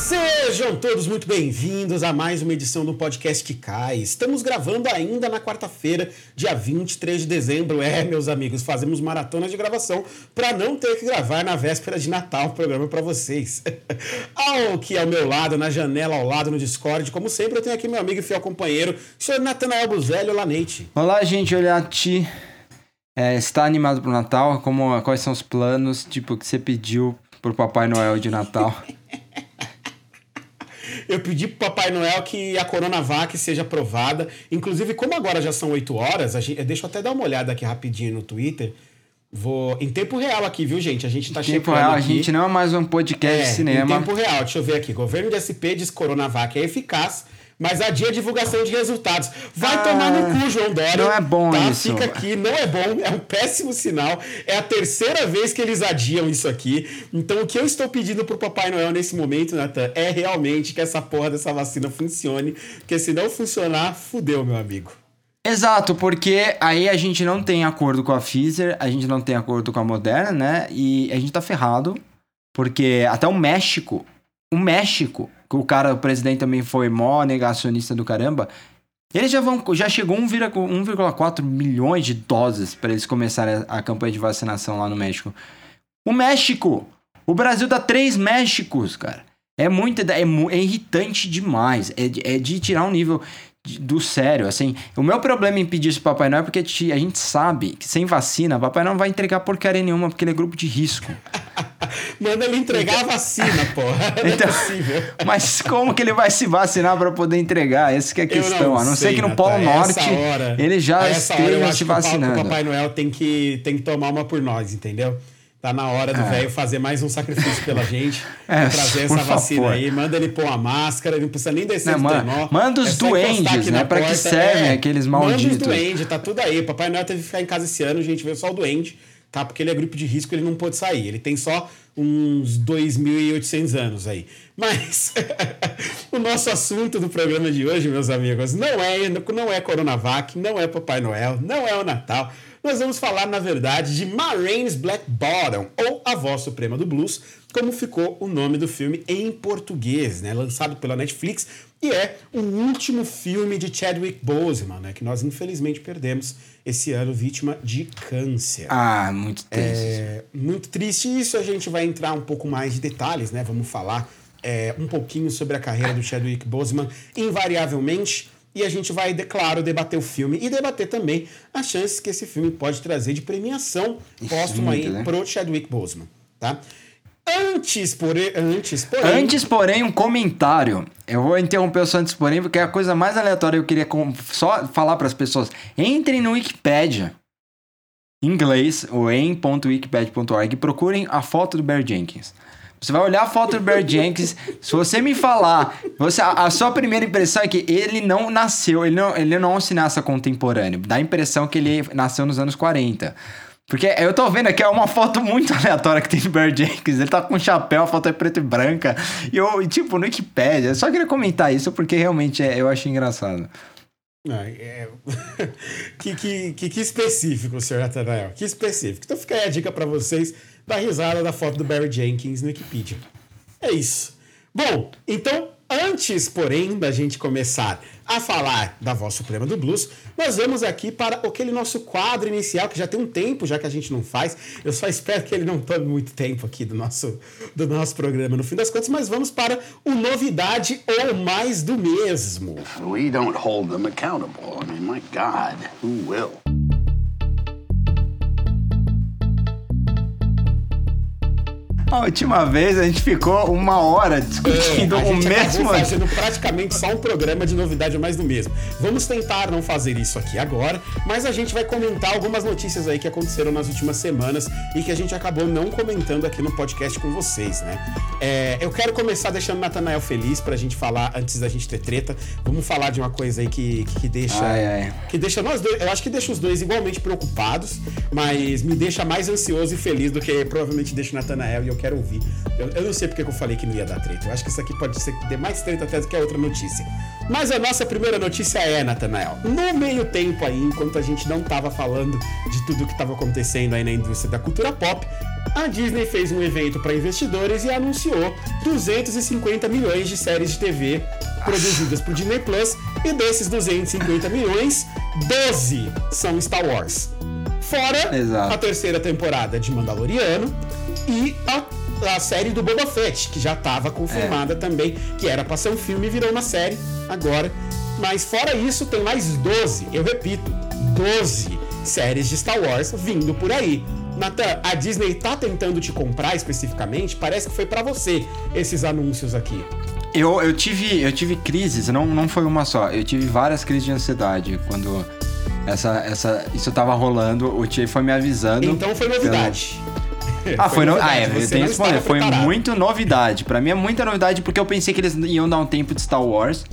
Sejam todos muito bem-vindos a mais uma edição do podcast que cai. Estamos gravando ainda na quarta-feira, dia 23 de dezembro. É, meus amigos, fazemos maratona de gravação para não ter que gravar na véspera de Natal o programa para vocês. ao que ao meu lado, na janela ao lado no Discord, como sempre, eu tenho aqui meu amigo e fiel companheiro, o senhor Natanael Buzelli. Olá, Neite. Olá, gente, olha ti. É, está animado pro Natal? Como, quais são os planos, tipo, que você pediu pro Papai Noel de Natal? Eu pedi pro Papai Noel que a Coronavac seja aprovada. Inclusive, como agora já são 8 horas, a gente, deixa eu até dar uma olhada aqui rapidinho no Twitter. Vou. Em tempo real aqui, viu, gente? A gente tá Em tempo real, a aqui. gente não é mais um podcast É, de cinema. Em tempo real, deixa eu ver aqui. Governo de SP diz que Coronavac é eficaz, mas adia a divulgação de resultados. Vai Ah, tomar no cu, João Dória. não é bom tá? isso. Fica aqui, não é bom, é um péssimo sinal. É a terceira vez que eles adiam isso aqui. Então, o que eu estou pedindo pro Papai Noel nesse momento, Nathan, é realmente que essa porra dessa vacina funcione. Porque se não funcionar, fudeu, meu amigo. Exato, porque aí a gente não tem acordo com a Pfizer, a gente não tem acordo com a Moderna, né? E a gente tá ferrado, porque até o México, o México, o cara, o presidente também foi mó negacionista do caramba, eles já vão, já chegou 1,4 1,4 milhões de doses para eles começarem a, a campanha de vacinação lá no México. O México! O Brasil dá três Méxicos, cara. É muito, é, é irritante demais. É, é de tirar um nível do sério, assim. O meu problema em pedir isso pro Papai Noel é porque a gente sabe que sem vacina, o Papai Noel não vai entregar porcaria nenhuma porque ele é grupo de risco. Manda ele entregar a vacina, porra. Não é Então- possível. Mas como que ele vai se vacinar para poder entregar? Essa que é a questão. a não ser sei, que no Polo Norte hora- ele já esteja se vacinando. O Papai Noel tem que, tem que tomar uma por nós, entendeu? Tá na hora do velho fazer mais um sacrifício pela gente. É, trazer essa vacina favor. aí. Manda ele pôr uma máscara, ele não precisa nem descer Não, do manda- trenó. manda os É duendes, né? Pra que porta, servem aqueles Manda malditos? os duendes, tá tudo aí. Papai Noel teve que ficar em casa esse ano, a gente vê só o duende, tá? Porque ele é grupo de risco, ele não pôde sair. Ele tem só uns 2.800 anos aí. Mas o nosso assunto do programa de hoje, meus amigos, não é, não é Coronavac, não é Papai Noel, não é o Natal. Nós vamos falar, na verdade, de Marraines Black Bottom, ou A Voz Suprema do Blues, como ficou o nome do filme em português, né? Lançado pela Netflix, e é o último filme de Chadwick Boseman, né? Que nós infelizmente perdemos esse ano vítima de câncer. Ah, muito triste. É muito triste isso. A gente vai entrar um pouco mais de detalhes, né? Vamos falar é, um pouquinho sobre a carreira do Chadwick Boseman, invariavelmente. E a gente vai, claro, debater o filme e debater também as chances que esse filme pode trazer de premiação póstuma aí né? pro Chadwick Boseman, tá? Antes, porém, antes, porém, Antes, porém, um comentário. Eu vou interromper o seu antes, porém, porque é a coisa mais aleatória que eu queria com- só falar para as pessoas. Entrem no Wikipedia, em inglês, ou em.wikipedia.org, e procurem a foto do Barry Jenkins. Você vai olhar a foto do Barry Jenkins, se você me falar, você, a, a sua primeira impressão é que ele não nasceu, ele não, ele não um cineasta contemporâneo. Dá a impressão que ele nasceu nos anos 40. Porque eu tô vendo aqui, é uma foto muito aleatória que tem do Barry Jenkins. Ele tá com um chapéu, a foto é preta e branca. E eu, tipo, no Wikipedia. Só queria comentar isso porque realmente é- eu achei engraçado. Ah, é- que, que, que, que específico, senhor Nathanael. Que específico. Então fica aí a dica pra vocês da risada da foto do Barry Jenkins no Wikipedia. É isso. Bom, então, antes, porém, da gente começar a falar da voz suprema do blues, nós vamos aqui para aquele nosso quadro inicial, que já tem um tempo já que a gente não faz. Eu só espero que ele não tome muito tempo aqui do nosso, do nosso programa, no fim das contas, mas vamos para o novidade ou mais do mesmo. We don't hold them accountable. I mean, my God, who will? A última vez a gente ficou uma hora discutindo É, a o mesmo. fazendo praticamente só um programa de novidade mais do mesmo. Vamos tentar não fazer isso aqui agora, mas a gente vai comentar algumas notícias aí que aconteceram nas últimas semanas e que a gente acabou não comentando aqui no podcast com vocês, né? É, eu quero começar deixando o Natanael feliz pra gente falar, antes da gente ter treta, vamos falar de uma coisa aí que, que, que deixa... Ai, ai. Que deixa nós dois, eu acho que deixa os dois igualmente preocupados, mas me deixa mais ansioso e feliz do que provavelmente deixa o Natanael e eu quero ouvir. Eu, eu não sei porque que eu falei que não ia dar treta. Eu acho que isso aqui pode ser que dê mais treta até do que a outra notícia. Mas a nossa primeira notícia é, Natanael. No meio tempo aí, enquanto a gente não tava falando de tudo que tava acontecendo aí na indústria da cultura pop, a Disney fez um evento para investidores e anunciou 250 milhões de séries de TV produzidas por Disney Plus e desses 250 milhões, 12 são Star Wars. Fora Exato. a terceira temporada de Mandaloriano e a, a série do Boba Fett, que já estava confirmada também, que era pra ser um filme e virou uma série agora. Mas fora isso, tem mais 12, eu repito, 12 séries de Star Wars vindo por aí. Natan, a Disney tá tentando te comprar especificamente? Parece que foi pra você esses anúncios aqui. Eu, eu, tive, eu tive crises, não, não foi uma só. Eu tive várias crises de ansiedade quando essa, essa, isso tava rolando. O Tchê foi me avisando. Então foi novidade. Ah, foi, no... ah, é, eu tenho que responder. Foi muito novidade. Pra mim é muita novidade porque eu pensei que eles iam dar um tempo de Star Wars.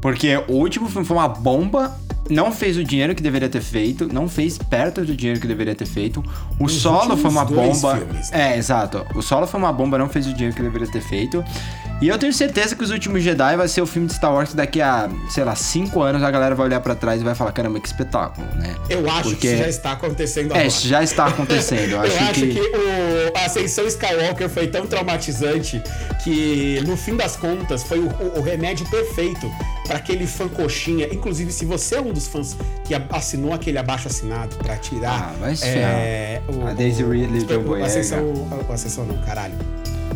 Porque o último filme foi uma bomba. Não fez o dinheiro que deveria ter feito. Não fez perto do dinheiro que deveria ter feito. O Os solo foi uma bomba. filmes, né? É, exato. O solo foi uma bomba, não fez o dinheiro que deveria ter feito. E eu tenho certeza que os últimos Jedi vai ser o filme de Star Wars que daqui a, sei lá, cinco anos a galera vai olhar pra trás e vai falar: caramba, que espetáculo, né? Eu acho Porque- que isso já está acontecendo É, agora. isso já está acontecendo. Eu Eu acho, acho que... que, o, a ascensão Skywalker foi tão traumatizante que, no fim das contas, foi o, o- remédio perfeito para aquele fã coxinha. Inclusive, se você é um dos fãs que a- assinou aquele abaixo assinado para tirar. Ah, vai se é, o, A Daisy Ridley o, John Boyega. ascensão, o, o ascensão não, caralho.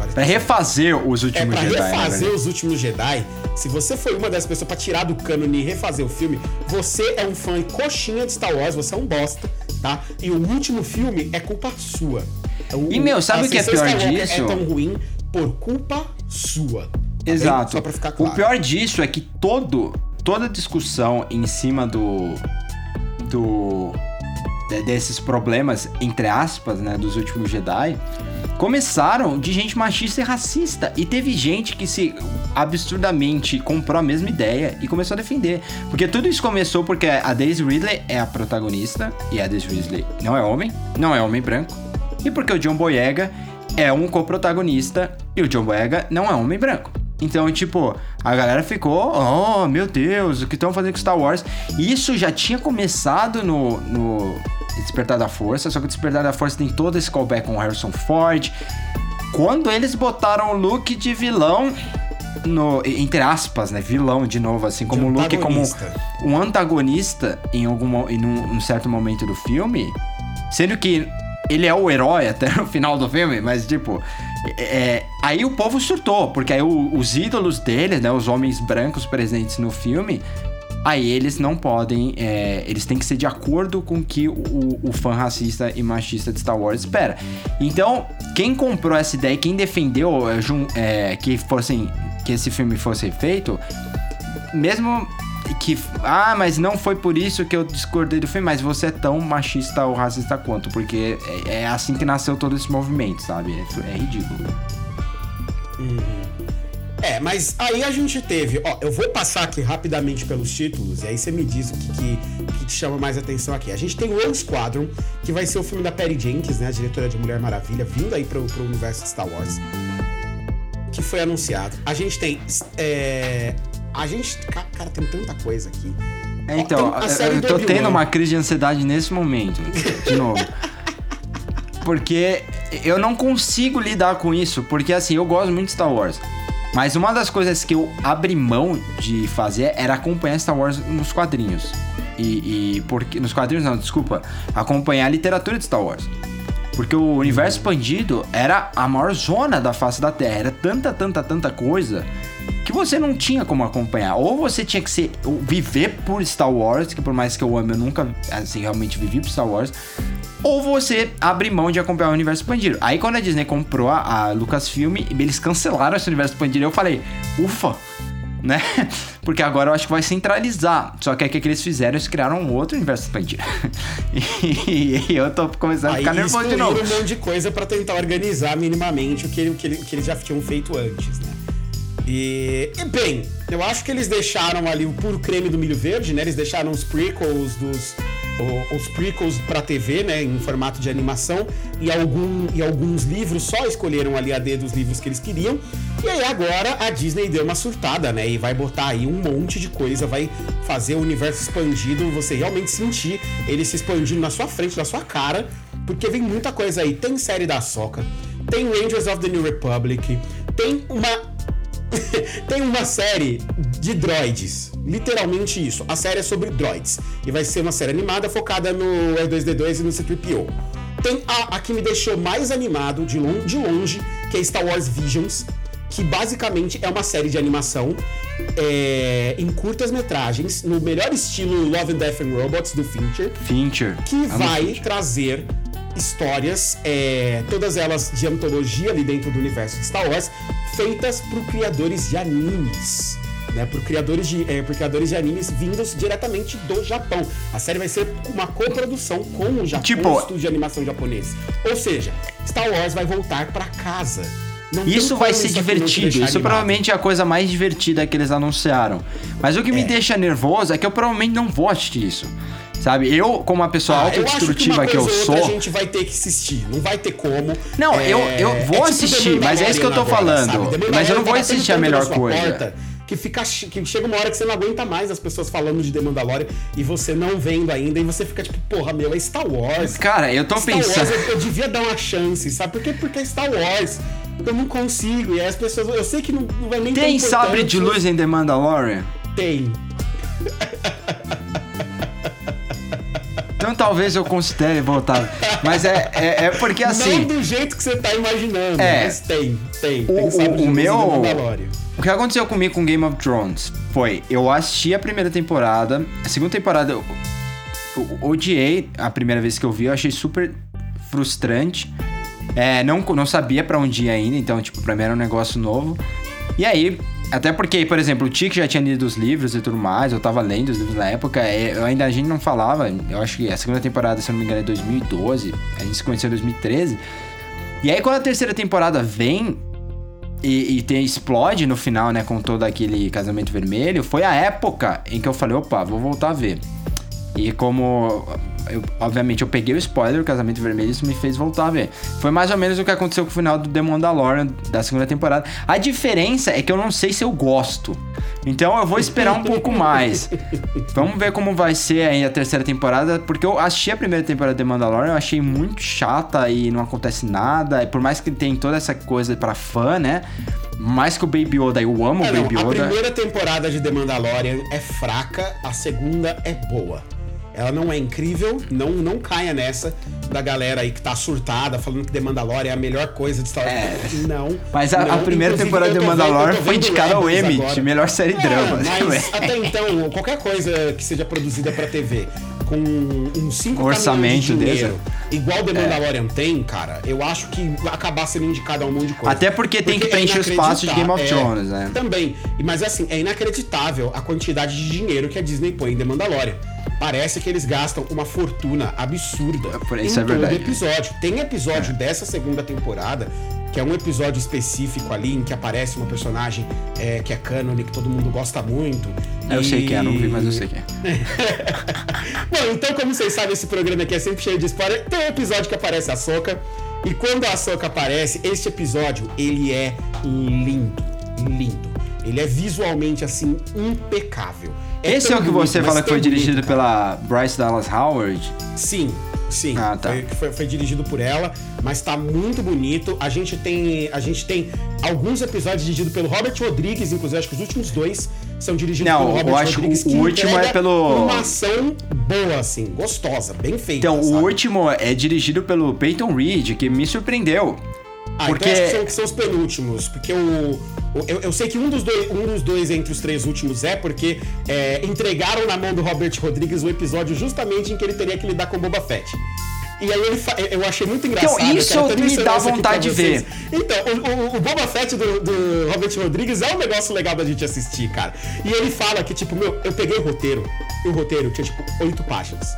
Pra refazer os É últimos pra Jedi, né, refazer velho? os últimos Jedi. Se você foi uma das pessoas pra tirar do cânone e refazer o filme, você é um fã coxinha de Star Wars, você é um bosta, tá? E o último filme é culpa sua. O- E, meu, sabe o que é pior Skywalker disso? É tão ruim por culpa sua. tá bem? Exato. Só pra ficar claro. O pior disso é que todo, toda discussão em cima do. do. De- desses problemas, entre aspas, né, dos últimos Jedi, começaram de gente machista e racista. E teve gente que se absurdamente comprou a mesma ideia e começou a defender. Porque tudo isso começou porque a Daisy Ridley é a protagonista, e a Daisy Ridley não é homem, não é homem branco. E porque o John Boyega é um coprotagonista e o John Boyega não é homem branco. Então, tipo, a galera ficou, oh, meu Deus, o que estão fazendo com Star Wars? Isso já tinha começado no, no Despertar da Força, só que o Despertar da Força tem todo esse callback com o Harrison Ford. Quando eles botaram o Luke de vilão, no, entre aspas, né? Vilão de novo, assim, como o Luke como um antagonista em algum em um, um certo momento do filme, sendo que ele é o herói até no final do filme, mas tipo, é, é, aí o povo surtou, porque aí o- os ídolos deles, né, os homens brancos presentes no filme, aí eles não podem, é, eles têm que ser de acordo com o que o, o fã racista e machista de Star Wars espera. Então, quem comprou essa ideia, quem defendeu é, é, que fossem que esse filme fosse feito, mesmo que ah, mas não foi por isso que eu discordei do filme, mas você é tão machista ou racista quanto, porque é, é assim que nasceu todo esse movimento, sabe? É, é ridículo. É, mas aí a gente teve, ó, eu vou passar aqui rapidamente pelos títulos, e aí você me diz o que, que, que te chama mais atenção aqui. A gente tem o Squadron, que vai ser o filme da Perry Jenkins, né, a diretora de Mulher Maravilha, vindo aí pro, pro universo de Star Wars, que foi anunciado. A gente tem, é, a gente, ca- cara, tem tanta coisa aqui. É, então, Ó, eu- tô tendo uma crise de ansiedade nesse momento, de novo. Porque eu não consigo lidar com isso, porque assim, eu gosto muito de Star Wars. Mas uma das coisas que eu abri mão de fazer era acompanhar Star Wars nos quadrinhos. E, e porque. Nos quadrinhos não, desculpa. Acompanhar a literatura de Star Wars. Porque o universo expandido era a maior zona da face da Terra. Era tanta, tanta, tanta coisa que você não tinha como acompanhar. Ou você tinha que ser viver por Star Wars, que por mais que eu ame, eu nunca assim, realmente vivi por Star Wars. Ou você abre mão de acompanhar o universo expandido. Aí quando a Disney comprou a, a Lucasfilm, eles cancelaram esse universo expandido, eu falei, ufa, né? Porque agora eu acho que vai centralizar. Só que o que, que eles fizeram? Eles criaram um outro universo expandido. e, e eu tô começando a Aí ficar nervoso de novo. um monte de coisa pra tentar organizar minimamente o que, ele- o que, ele- o que eles já tinham feito antes, né? E, e, bem, eu acho que eles deixaram ali o puro creme do milho verde, né? Eles deixaram os prequels dos os prequels pra TV, né, em formato de animação e algum e alguns livros só escolheram ali a D dos livros que eles queriam. E aí agora a Disney deu uma surtada, né, e vai botar aí um monte de coisa, vai fazer o universo expandido, você realmente sentir ele se expandindo na sua frente, na sua cara, porque vem muita coisa aí. Tem série da Soca, tem Rangers of the New Republic, tem uma tem uma série de droids. Literalmente isso. A série é sobre droids. E vai ser uma série animada focada no R2D2 e no C3PO. Tem a, a que me deixou mais animado de, de longe, que é Star Wars Visions, que basicamente é uma série de animação é, em curtas metragens, no melhor estilo Love and Death and Robots do Fincher Fincher. que Amo vai Fincher. trazer histórias, é, todas elas de antologia ali dentro do universo de Star Wars, feitas por criadores de animes. Né, por, criadores de, é, por criadores de animes vindos diretamente do Japão. A série vai ser uma coprodução com o Japão, Tipo- o estúdio de animação japonês. Ou seja, Star Wars vai voltar pra casa. Não Isso vai ser isso divertido. Isso provavelmente é a coisa mais divertida que eles anunciaram. Mas o que me É. deixa nervoso é que eu provavelmente não vou assistir isso. Sabe? Eu, como uma pessoa Ah, que autodestrutiva uma que, eu sou. a gente vai ter que assistir. Não vai ter como. Não, É, eu- eu vou tipo assistir, mas é isso que eu tô Mandalorian falando. Mas eu não vou tá assistir a melhor coisa. que, fica, que chega uma hora que você não aguenta mais as pessoas falando de The Mandalorian e você não vendo ainda, e você fica tipo, porra, meu, é Star Wars. Cara, eu tô Star pensando. Wars, eu, eu devia dar uma chance, sabe? Por quê? Porque é Star Wars. Eu não consigo. E aí as pessoas. Eu sei que não, não vai nem Tem sabre de luz em The Mandalorian? Tem. Então talvez eu considere voltar. Mas é, é, é porque assim. Não do jeito que você tá imaginando, É. mas tem, tem. O- tem o- o meu-. O que aconteceu comigo com Game of Thrones foi, eu assisti a primeira temporada, a segunda temporada eu, eu odiei a primeira vez que eu vi, eu achei super frustrante. É, não, não sabia pra onde ir ainda, então, tipo, pra mim era um negócio novo. E aí, até porque, por exemplo, o Tic já tinha lido os livros e tudo mais, eu tava lendo os livros na época, é, eu ainda a gente não falava, eu acho que a segunda temporada, se eu não me engano, é 2012, a gente se conheceu em 2013. E aí, quando a terceira temporada vem, e, e tem, explode no final, né, com todo aquele casamento vermelho, foi a época em que eu falei, opa, vou voltar a ver. E como, eu- obviamente, eu peguei o spoiler, o casamento vermelho, isso me fez voltar a ver. Foi mais ou menos o que aconteceu com o final do The Mandalorian da segunda temporada. A diferença é que eu não sei se eu gosto. Então eu vou esperar um pouco mais. Vamos ver como vai ser aí a terceira temporada, porque eu assisti a primeira temporada de The Mandalorian, eu achei muito chata e não acontece nada. E por mais que tem toda essa coisa pra fã, né? Mais que o Baby Yoda, eu amo É, o não, Baby a primeira temporada de The Mandalorian é fraca, a segunda é boa. Ela não é incrível, não, não caia nessa da galera aí que tá surtada, falando que The Mandalorian é a melhor coisa de Star Wars. Não. Mas a, a não. primeira Inclusive, temporada de vendo- Mandalorian tô foi vendo indicada ao Emmy de melhor série É, drama. Mas até então, qualquer coisa que seja produzida pra TV com um 5 Orçamento de dinheiro, desse. igual The Mandalorian tem, cara, eu acho que vai acabar sendo indicado a um monte de coisa. Até porque tem que é preencher o espaço de Game of inacreditável- Thrones, né? Também. Mas assim, é inacreditável a quantidade de dinheiro que a Disney põe em The Mandalorian. Parece que eles gastam uma fortuna absurda em isso é todo verdade. episódio. Tem episódio dessa segunda temporada que é um episódio específico ali em que aparece uma personagem é, que é cânone, que todo mundo gosta muito. Eu sei que é, não vi, mas eu E- sei que é. Bom, então, como vocês sabem, esse programa aqui é sempre cheio de spoiler. Tem um episódio que aparece a Soca. E quando a Soca aparece, este episódio, ele é lindo. Lindo. Ele é visualmente, assim, impecável. Esse é o que bonito, você fala que foi dirigido bonito, pela Bryce Dallas Howard? Sim, sim. Ah, tá. foi, foi, foi dirigido por ela, mas tá muito bonito. A gente tem, a gente tem alguns episódios dirigidos pelo Robert Rodrigues, inclusive acho que os últimos dois são dirigidos Não, pelo eu Robert acho que Rodrigues. o último é pelo- Uma ação boa, assim, gostosa, bem feita. Então, sabe? o último é dirigido pelo Peyton Reed, que me surpreendeu. Ah, porque- então acho que são, que são os penúltimos, porque o. eu, eu sei que um dos, dois, um dos dois entre os três últimos é porque é, entregaram na mão do Robert Rodrigues o episódio justamente em que ele teria que lidar com Boba Fett. E aí fa- eu achei muito engraçado. Então, isso até me dá vontade de vocês. Então, o, o- o Boba Fett do, do Robert Rodrigues é um negócio legal da gente assistir, cara. E ele fala que, tipo, meu, eu peguei o roteiro, e o roteiro tinha, tipo, oito páginas.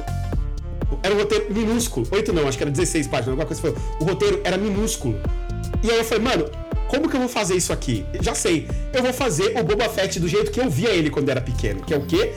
Era um roteiro minúsculo. Oito não, acho que era 16 páginas, alguma coisa foi. O roteiro era minúsculo. E aí eu falei, mano, como que eu vou fazer isso aqui? Já sei. Eu vou fazer o Boba Fett do jeito que eu via ele quando era pequeno. Que é o quê?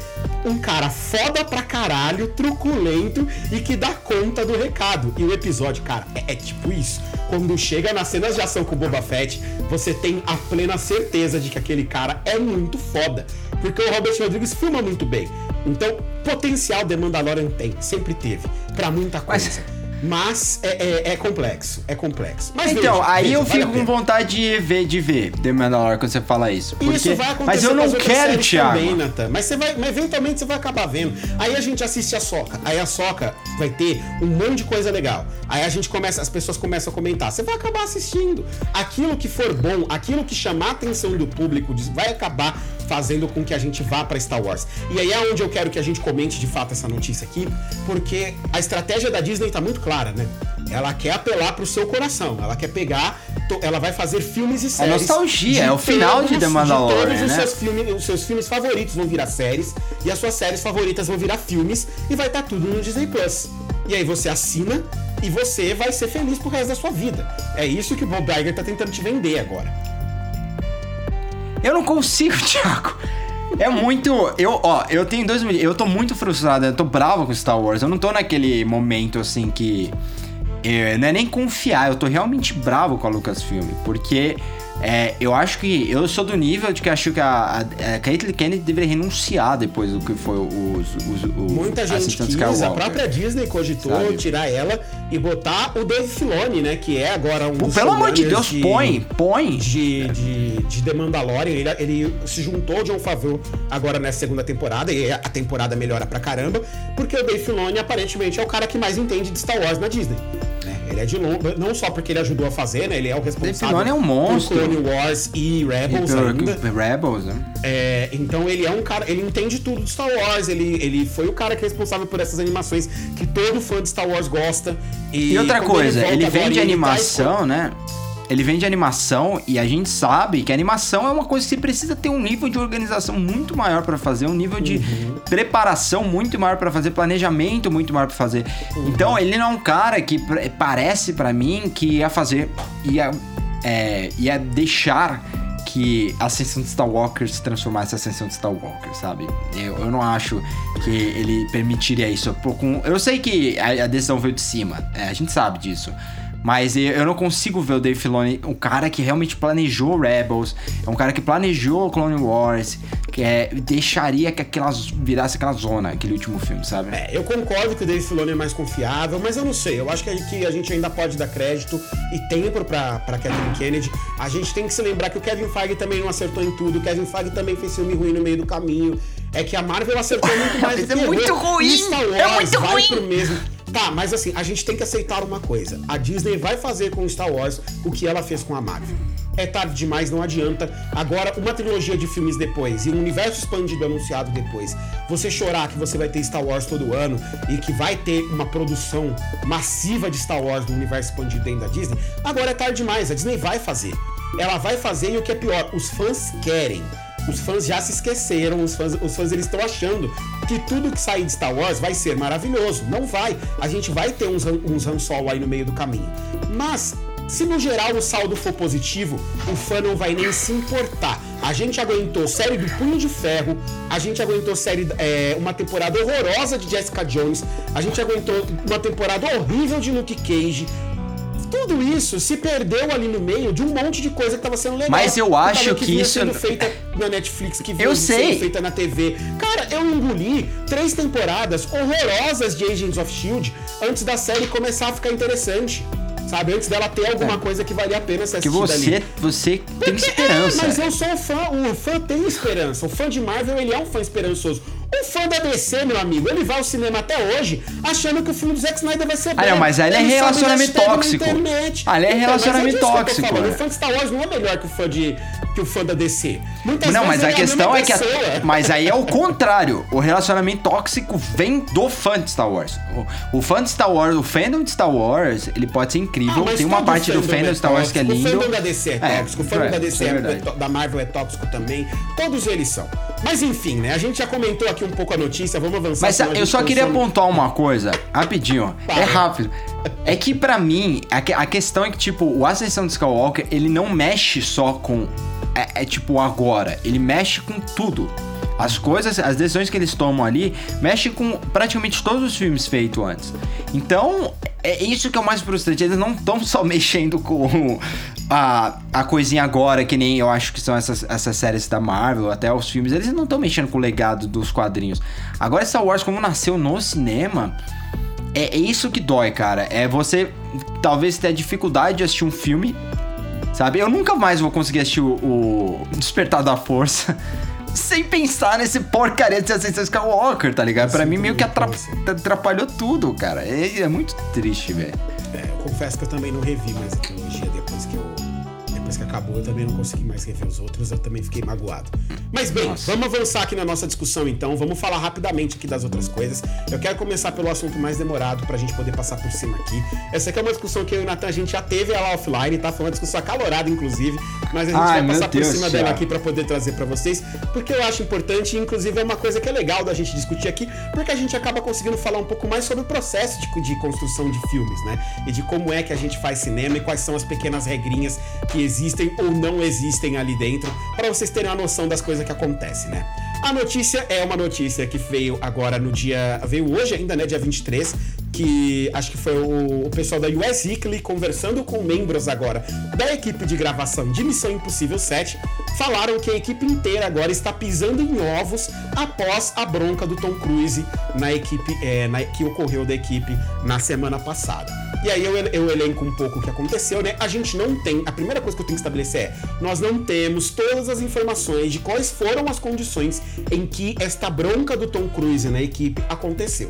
Um cara foda pra caralho, truculento e que dá conta do recado. E o episódio, cara, é, é tipo isso. Quando chega nas cenas de ação com o Boba Fett, você tem a plena certeza de que aquele cara é muito foda. Porque o Robert Rodrigues filma muito bem. Então, potencial The Mandalorian tem, sempre teve, pra muita coisa. Mas- Mas, é, é- é complexo, é complexo. Mas Então, veja, aí veja, eu fico com vontade de ver, de ver The Mandalorian quando você fala isso. Porque... Isso vai acontecer Mas eu não quero, Thiago. Também, Nathan. Mas você vai, mas eventualmente você vai acabar vendo. Aí a gente assiste a Soca. Aí a Soca vai ter um monte de coisa legal. Aí a gente começa, as pessoas começam a comentar. Você vai acabar assistindo. Aquilo que for bom, aquilo que chamar a atenção do público, vai acabar fazendo com que a gente vá pra Star Wars. E aí é onde eu quero que a gente comente de fato essa notícia aqui, porque a estratégia da Disney tá muito clara, né? Ela quer apelar pro seu coração. Ela quer pegar, ela vai fazer filmes e séries. nostalgia, de é o final de todos- The Mandalorian, todos os né? seus filmes, os seus filmes favoritos vão virar séries e as suas séries favoritas vão virar filmes e vai estar tudo no Disney Plus. E aí você assina e você vai ser feliz pro resto da sua vida. É isso que o Bob Iger tá tentando te vender agora. Eu não consigo, Thiago. É muito. Eu, ó, eu tenho dois. Eu tô muito frustrado, eu tô bravo com Star Wars. Eu não tô naquele momento assim que. é, não é nem confiar, eu tô realmente bravo com a Lucasfilm. Porque é, eu acho que. Eu sou do nível de que acho que a, a, a Caitlyn Kennedy deveria renunciar depois do que foi os. os, os Muita gente quis, a Skywalker. própria Disney cogitou Sabe? tirar ela e botar o Dave Filoni, né? Que é agora um Pô, dos pelo amor de Deus, põe, põe. de, de, de The Mandalorian. Ele, ele se juntou ao John Favreau agora nessa segunda temporada, e a temporada melhora pra caramba, porque o Dave Filoni aparentemente é o cara que mais entende de Star Wars na Disney. Ele é de longe, não só porque ele ajudou a fazer, né? Ele é o responsável Filoni é um monstro. por Clone Wars e Rebels E ainda. Rebels, né? É, então ele é um cara, ele entende tudo de Star Wars, ele, ele foi o cara que é responsável por essas animações que todo fã de Star Wars gosta. E, E outra coisa, volta ele, vem de ele animação, né? Ele vem de animação e a gente sabe que animação é uma coisa que você precisa ter um nível de organização muito maior pra fazer, um nível de Uhum. preparação muito maior pra fazer, planejamento muito maior pra fazer. Uhum. Então ele não é um cara que parece pra mim que ia fazer, ia, é, ia deixar que a ascensão de Star Walker se transformasse em ascensão de Star Walker, sabe? Eu, eu não acho que ele permitiria isso. Eu sei que a, a decisão veio de cima, é, a gente sabe disso. Mas eu, não consigo ver o Dave Filoni, um cara que realmente planejou Rebels, é um cara que planejou Clone Wars, que é, deixaria que virasse aquela zona, aquele último filme, sabe? É, eu concordo que o Dave Filoni é mais confiável, mas eu não sei. Eu acho que a, que a gente ainda pode dar crédito e tempo pra Kathleen Kennedy. A gente tem que se lembrar que o Kevin Feige também não acertou em tudo. O Kevin Feige também fez filme ruim no meio do caminho. É que a Marvel acertou muito mais do é que muito errou. ruim! E Star Wars É muito vai ruim! pro mesmo. Tá, mas assim, a gente tem que aceitar uma coisa. A Disney vai fazer com Star Wars o que ela fez com a Marvel. É tarde demais, não adianta. Agora, uma trilogia de filmes depois e um universo expandido anunciado depois, você chorar que você vai ter Star Wars todo ano e que vai ter uma produção massiva de Star Wars do universo expandido dentro da Disney, agora é tarde demais. A Disney vai fazer. Ela vai fazer e o que é pior, os fãs querem. Os fãs já se esqueceram, os fãs, os fãs eles estão achando que tudo que sair de Star Wars vai ser maravilhoso. Não vai. A gente vai ter uns, uns Han Solo aí no meio do caminho. Mas, se no geral o saldo for positivo, o fã não vai nem se importar. A gente aguentou série do Punho de Ferro, a gente aguentou série é, uma temporada horrorosa de Jessica Jones, a gente aguentou uma temporada horrível de Luke Cage. Tudo isso se perdeu ali no meio de um monte de coisa que tava sendo legal. Mas eu Que acho que vinha isso- sendo feita na Netflix, que vinha Eu sendo sei. feita na TV. Cara, eu engoli três temporadas horrorosas de Agents of Shield antes da série começar a ficar interessante. Sabe? Antes dela ter alguma coisa que valia a pena ser É. Que assistida você, ali. você tem Porque- esperança. É, mas eu sou um fã, o fã tem esperança. O fã de Marvel, ele é um fã esperançoso. O fã da DC, meu amigo, ele vai ao cinema até hoje achando que o filme do Zack Snyder vai ser bom. Ah, não, mas é Ele sobe relacionamento tóxico. Ali é Então, mas relacionamento tóxico, é. O fã de Star Wars não é melhor que o fã de, que o fã da DC. Muitas Não, mas vezes a ele questão mesma é que. a- mas aí é o contrário. O relacionamento tóxico vem do fã de Star Wars. O, o fã de Star Wars, o fandom de Star Wars, ele pode ser incrível. Ah, Tem uma parte do fandom de Star Wars que é lindo. O fandom da DC é É, tóxico, o fandom é, da DC é é da Marvel é tóxico também. Todos eles são. Mas enfim, né? A gente já comentou aqui um pouco a notícia, vamos avançar. Mas a eu só queria pontuar uma coisa, rapidinho. Fala. É rápido. É que pra mim, a, que- a questão é que, tipo, o Ascensão de Skywalker, ele não mexe só com. É, é tipo agora. Ele mexe com tudo. As coisas, as decisões que eles tomam ali, mexe com praticamente todos os filmes feitos antes. Então, é isso que é o mais frustrante. Eles não estão só mexendo com a, a coisinha agora, que nem eu acho que são essas, essas séries da Marvel, até os filmes. Eles não estão mexendo com o legado dos quadrinhos. Agora, Star Wars, como nasceu no cinema, é, é isso que dói, cara. É você talvez ter dificuldade de assistir um filme, sabe? Eu nunca mais vou conseguir assistir o, o Despertar da Força sem pensar nesse porcaria de Ascensão Skywalker, tá ligado? Pra mim, meio que atra- atrapalhou tudo, cara. É, é muito triste, velho. É, eu confesso que eu também não revi mais a trilogia depois que eu. Depois que acabou, eu também não consegui mais rever os outros, eu também fiquei magoado. Mas bem, Nossa. vamos avançar aqui na nossa discussão então. Vamos falar rapidamente aqui das outras coisas. Eu quero começar pelo assunto mais demorado pra gente poder passar por cima aqui. Essa aqui é uma discussão que eu e o Nathan a gente já teve ela offline, tá? Foi uma discussão acalorada, inclusive. Mas a gente Ai, vai passar por Deus cima do dela aqui pra poder trazer pra vocês, porque eu acho importante, e inclusive é uma coisa que é legal da gente discutir aqui, porque a gente acaba conseguindo falar um pouco mais sobre o processo de, de construção de filmes, né? E de como é que a gente faz cinema e quais são as pequenas regrinhas que existem ou não existem ali dentro, para vocês terem uma noção das coisas que acontecem, né? A notícia é uma notícia que veio agora no dia. veio hoje ainda, né? Dia 23, que acho que foi o, o pessoal da US Weekly conversando com membros agora da equipe de gravação de Missão Impossível 7, falaram que a equipe inteira agora está pisando em ovos após a bronca do Tom Cruise na equipe é, na- que ocorreu da equipe na semana passada. E aí eu, eu elenco um pouco o que aconteceu, né? A gente não tem. A primeira coisa que eu tenho que estabelecer é: nós não temos todas as informações de quais foram as condições em que esta bronca do Tom Cruise na equipe aconteceu.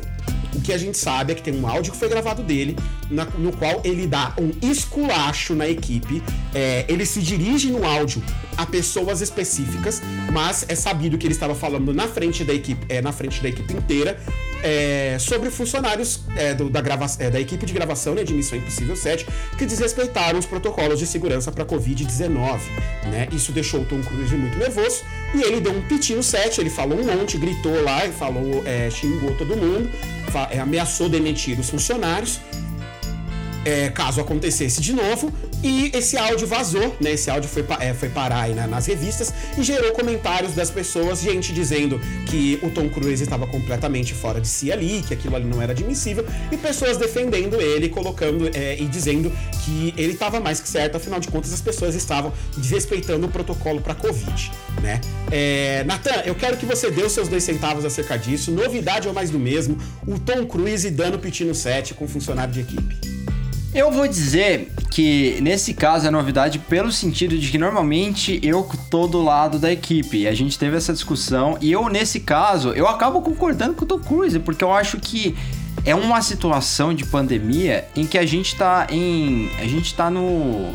Que a gente sabe é que tem um áudio que foi gravado dele, na- no qual ele dá um esculacho na equipe. É, ele se dirige no áudio a pessoas específicas, mas é sabido que ele estava falando na frente da equipe, é, na frente da equipe inteira. é, sobre funcionários é, do- da, grava é, da equipe de gravação né, de Missão Impossível 7 que desrespeitaram os protocolos de segurança para Covid-19. Né? Isso deixou o Tom Cruise muito nervoso e ele deu um piti no set, ele falou um monte, gritou lá, falou, é, xingou todo mundo, ameaçou demitir os funcionários é, caso acontecesse de novo. E esse áudio vazou, né? Esse áudio foi, é, foi parar aí na- nas revistas e gerou comentários das pessoas, gente dizendo que o Tom Cruise estava completamente fora de si ali, que aquilo ali não era admissível, e pessoas defendendo ele, colocando é, e dizendo que ele estava mais que certo, afinal de contas as pessoas estavam desrespeitando o protocolo para Covid, né? É, Natan, eu quero que você dê os seus dois centavos acerca disso. Novidade ou mais do mesmo? O Tom Cruise dando piti no set com funcionário de equipe. Eu vou dizer que nesse caso é novidade pelo sentido de que normalmente eu tô do lado da equipe. A gente teve essa discussão e eu nesse caso eu acabo concordando com o Tom Cruise porque eu acho que é uma situação de pandemia em que a gente tá em a gente tá no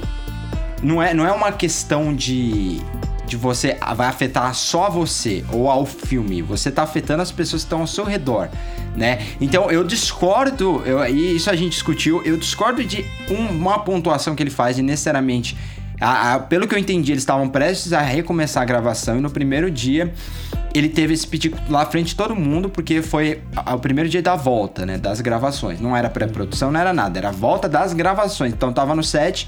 não é não é uma questão de de você ah, vai afetar só você ou ao filme, você tá afetando as pessoas que estão ao seu redor, né? Então eu discordo, eu, e isso a gente discutiu, eu discordo de um- uma pontuação que ele faz e necessariamente. A- a- pelo que eu entendi, eles estavam prestes a recomeçar a gravação e no primeiro dia ele teve esse pedido lá à frente de todo mundo, porque foi o primeiro dia da volta, né? Das gravações. Não era pré-produção, não era nada, era a volta das gravações. Então tava no set.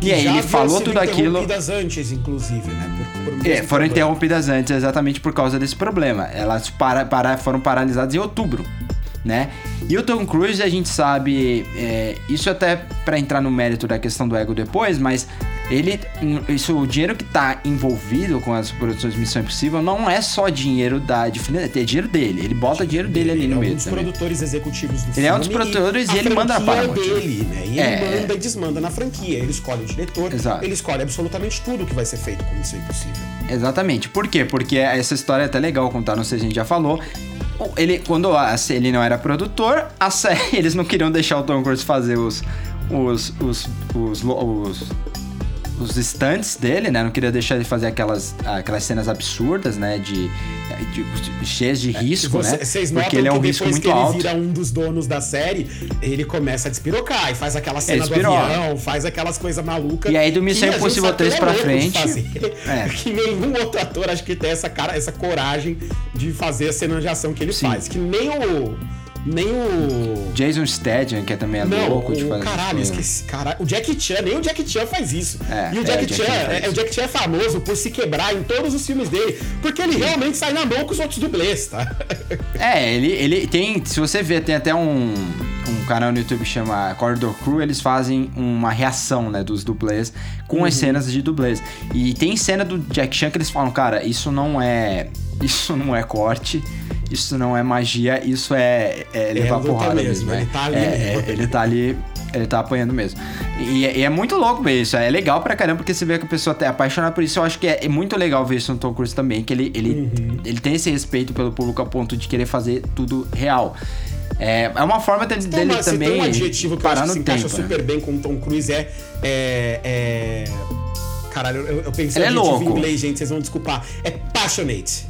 E aí já ele falou tudo aquilo. interrompidas antes, inclusive, né? Por, por É, foram problema. interrompidas antes exatamente por causa desse problema. Elas para, para, foram paralisadas em outubro, né? E o Tom Cruise, a gente sabe, é, isso até pra entrar no mérito da questão do ego depois, mas ele, isso, o dinheiro que tá envolvido com as produções de Missão Impossível não é só dinheiro da de, é dinheiro dele. Ele bota dinheiro dele ali Ele no é um meio dos também. produtores executivos do Ele filme. é um dos produtores e a ele manda é Paramount. dele, né? E ele É, manda e desmanda na franquia. Ele escolhe o diretor, Exato. ele escolhe absolutamente tudo que vai ser feito com Missão Impossível. Exatamente. Por quê? Porque essa história é até legal contar, não sei se a gente já falou. Ele, quando a- ele não era produtor, a série, eles não queriam deixar o Tom Cruise fazer os. os. os. os. os- os stunts dele, né? Não queria deixar ele fazer aquelas, aquelas cenas absurdas, né? De, de, de cheias de risco, Você- né? Vocês notam Porque ele é um que risco muito que ele alto. vira um dos donos da série, ele começa a despirocar e faz aquela cena do despiroca. avião, faz aquelas coisas malucas. E aí do Missão Impossível sabe que ele 3 é pra frente, é. Que nenhum outro ator acho que tem essa cara, essa coragem de fazer a cena de ação que ele Sim. faz. Que nem o. Nem o. Jason Statham, que também é Não, louco de fazer caralho, esqueci. Caralho, o Jackie Chan, nem o Jackie Chan faz isso. É, e o é, Jackie o Jackie Chan, faz é, o Jackie Chan é famoso por se quebrar em todos os filmes dele, porque ele realmente sai na mão com os outros dublês, tá? É, ele, ele tem. Se você ver, tem até um, um canal no YouTube que chama Corridor Crew, eles fazem uma reação, né, dos dublês com Uhum. as cenas de dublês. E tem cena do Jack Chan que eles falam, cara, isso não é. Isso não é corte, isso não é magia, isso é, é levar luta porrada mesmo, mesmo. ele é. tá ali É, é, ele tá ali. Ele tá apanhando mesmo. E, e é muito louco ver isso. É legal pra caramba, porque você vê que a pessoa é apaixonada por isso. Eu acho que é, é muito legal ver isso no Tom Cruise também, que ele, ele, Uhum. ele tem esse respeito pelo público a ponto de querer fazer tudo real. É, é uma forma dele uma- se também tem um adjetivo que eu parar acho que se encaixa tempo. né? super bem com o Tom Cruise é. é, é... Caralho, eu, eu pensei Ele é louco. em inglês, gente, vocês vão desculpar. É passionate.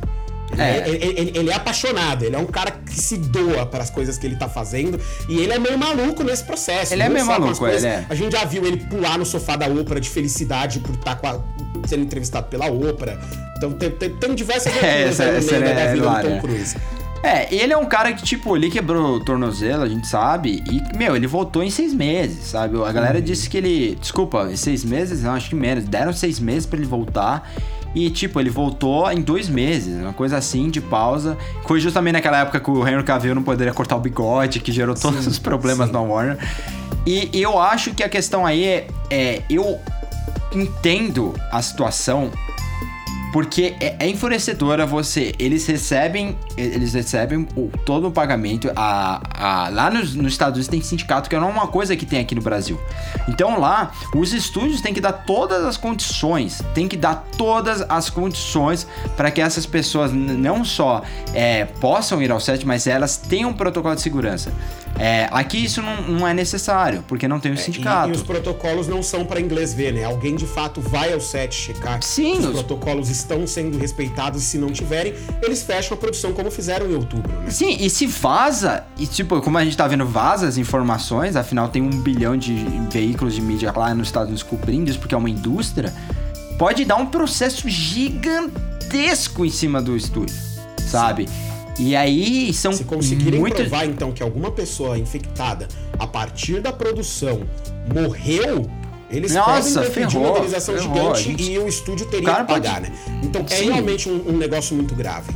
Ele É. é. ele- ele- é apaixonado, ele é um cara que se doa para as coisas que ele tá fazendo e ele é meio maluco nesse processo. Ele é meio maluco, coisas- ele é. A gente já viu ele pular no sofá da Oprah de felicidade por estar com a- sendo entrevistado pela Oprah. Então tem, tem, tem diversas É, essa- essa meio da- é da vida do Tom Cruise. É, ele é um cara que, tipo, ele quebrou o tornozelo, a gente sabe, e, meu, ele voltou em seis meses, sabe? A galera disse que ele. Desculpa, em seis meses? Não, acho que menos. Deram seis meses pra ele voltar. E, tipo, ele voltou em dois meses, uma coisa assim, de pausa. Foi justamente naquela época que o Henry Cavill não poderia cortar o bigode, que gerou todos os problemas na Warner. E eu acho que a questão aí é, é eu entendo a situação porque é, é enfurecedora você. Eles recebem. Eles recebem o, todo o pagamento. A, a- lá nos, nos Estados Unidos tem sindicato, que não é uma coisa que tem aqui no Brasil. Então lá, os estúdios têm que dar todas as condições. Tem que dar todas as condições para que essas pessoas não só é, possam ir ao set, mas elas tenham um protocolo de segurança. É, aqui isso não, não é necessário, porque não tem o E, sindicato. e os protocolos não são para inglês ver, né? Alguém de fato vai ao set checar Sim, os os- protocolos estão sendo respeitados e se não tiverem, eles fecham a produção como fizeram em outubro, né? Sim, e se vaza, e tipo, como a gente tá vendo, vaza as informações, afinal tem um bilhão de veículos de mídia lá nos Estados Unidos cobrindo isso, porque é uma indústria, pode dar um processo gigantesco em cima do estúdio, sabe? E aí são Se conseguirem provar, então, que alguma pessoa infectada a partir da produção morreu, eles Nossa, podem ferrou, uma indenização ferrou, gigante gente- e o estúdio teria que pagar, pode- né? Então é Sim. realmente um, um negócio muito grave.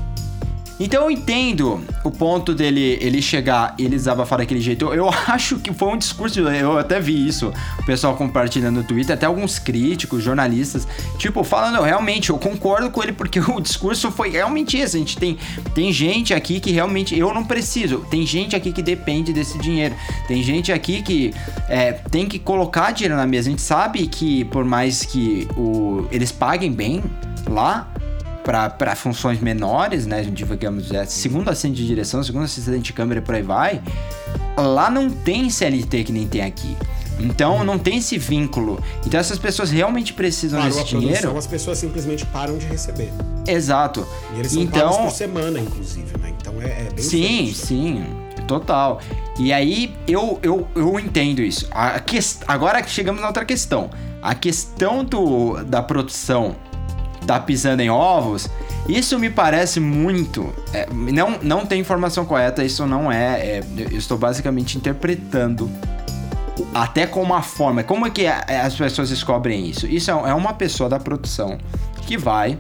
Então eu entendo o ponto dele ele chegar e ele desabafar daquele jeito. Eu, eu acho que foi um discurso, eu até vi isso, o pessoal compartilhando no Twitter, até alguns críticos, jornalistas, tipo, falando, realmente, eu concordo com ele porque o discurso foi realmente esse. A gente tem, tem gente aqui que realmente, eu não preciso, tem gente aqui que depende desse dinheiro, tem gente aqui que é, tem que colocar dinheiro na mesa. A gente sabe que por mais que o, eles paguem bem lá, para funções menores, né? Digamos, é, segundo assistente de direção, segundo assistente de câmera e por aí vai, lá não tem CLT que nem tem aqui. Então não tem esse vínculo. Então essas pessoas realmente precisam Parou a desse produção, dinheiro. as pessoas simplesmente param de receber. Exato. E eles são Então, por semana, inclusive, né? Então é, é bem Sim, diferente. sim, total. E aí eu, eu, eu entendo isso. A ques- Agora que chegamos na outra questão. A questão do, da produção tá pisando em ovos, isso me parece muito. é, não, não tem informação correta, isso não é, é, Eu estou basicamente interpretando até com uma forma. Como é que a- as pessoas descobrem isso? Isso é é uma pessoa da produção que vai,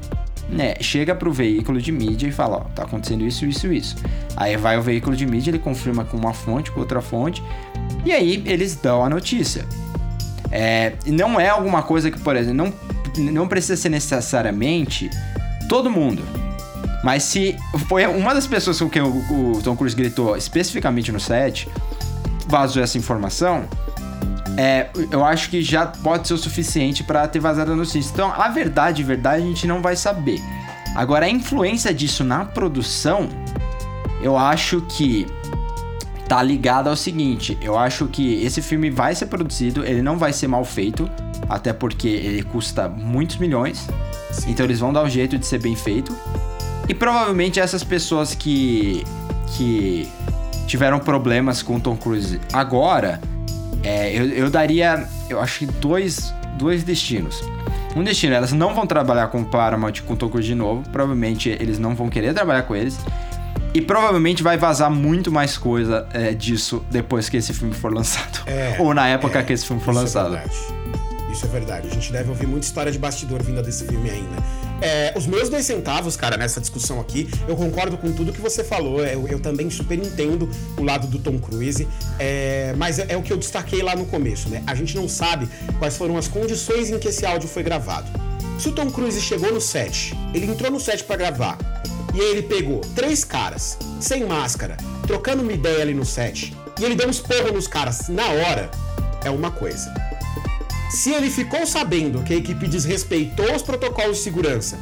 né, chega pro veículo de mídia e fala, ó, tá acontecendo isso, isso, isso. Aí vai o veículo de mídia, ele confirma com uma fonte, com outra fonte, e aí eles dão a notícia. É, não é alguma coisa que, por exemplo, não, não precisa ser necessariamente todo mundo. Mas se foi uma das pessoas com quem o, o Tom Cruise gritou especificamente no set, vazou essa informação, é, eu acho que já pode ser o suficiente para ter vazado a notícia. Então, a verdade, verdade, a gente não vai saber. Agora, a influência disso na produção, eu acho que tá ligada ao seguinte: eu acho que esse filme vai ser produzido, ele não vai ser mal feito, até porque ele custa muitos milhões. Então eles vão dar um jeito de ser bem feito. E provavelmente essas pessoas que que tiveram problemas com o Tom Cruise agora, é, eu, eu daria, eu acho que dois, dois destinos. Um destino, elas não vão trabalhar com o Paramount com o Tom Cruise de novo, provavelmente eles não vão querer trabalhar com eles. E provavelmente vai vazar muito mais coisa é, disso depois que esse filme for lançado. É, Ou na época é, que esse filme for isso lançado. É verdade. Isso é verdade. A gente deve ouvir muita história de bastidor vinda desse filme ainda. É, os meus dois centavos, cara, nessa discussão aqui, eu concordo com tudo que você falou. Eu, eu também super entendo o lado do Tom Cruise. É, mas é, é o que eu destaquei lá no começo, né? A gente não sabe quais foram as condições em que esse áudio foi gravado. Se o Tom Cruise chegou no set, ele entrou no set para gravar, e aí ele pegou três caras, sem máscara, trocando uma ideia ali no set, e ele deu uns porros nos caras na hora, é uma coisa. Se ele ficou sabendo que a equipe desrespeitou os protocolos de segurança,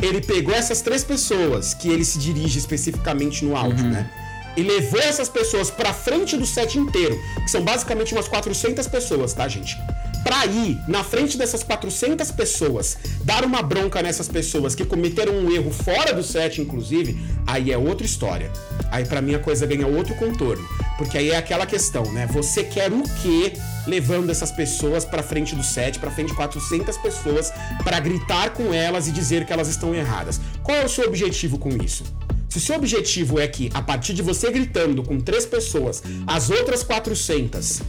ele pegou essas três pessoas que ele se dirige especificamente no áudio, né? E levou essas pessoas pra frente do set inteiro, que são basicamente umas 400 pessoas, tá, gente? Pra ir na frente dessas 400 pessoas, dar uma bronca nessas pessoas que cometeram um erro fora do set, inclusive, aí é outra história. Aí pra mim a coisa ganha outro contorno. Porque aí é aquela questão, né? Você quer o quê levando essas pessoas pra frente do set, pra frente de 400 pessoas, pra gritar com elas e dizer que elas estão erradas? Qual é o seu objetivo com isso? Se seu objetivo é que, a partir de você gritando com três pessoas, as outras 400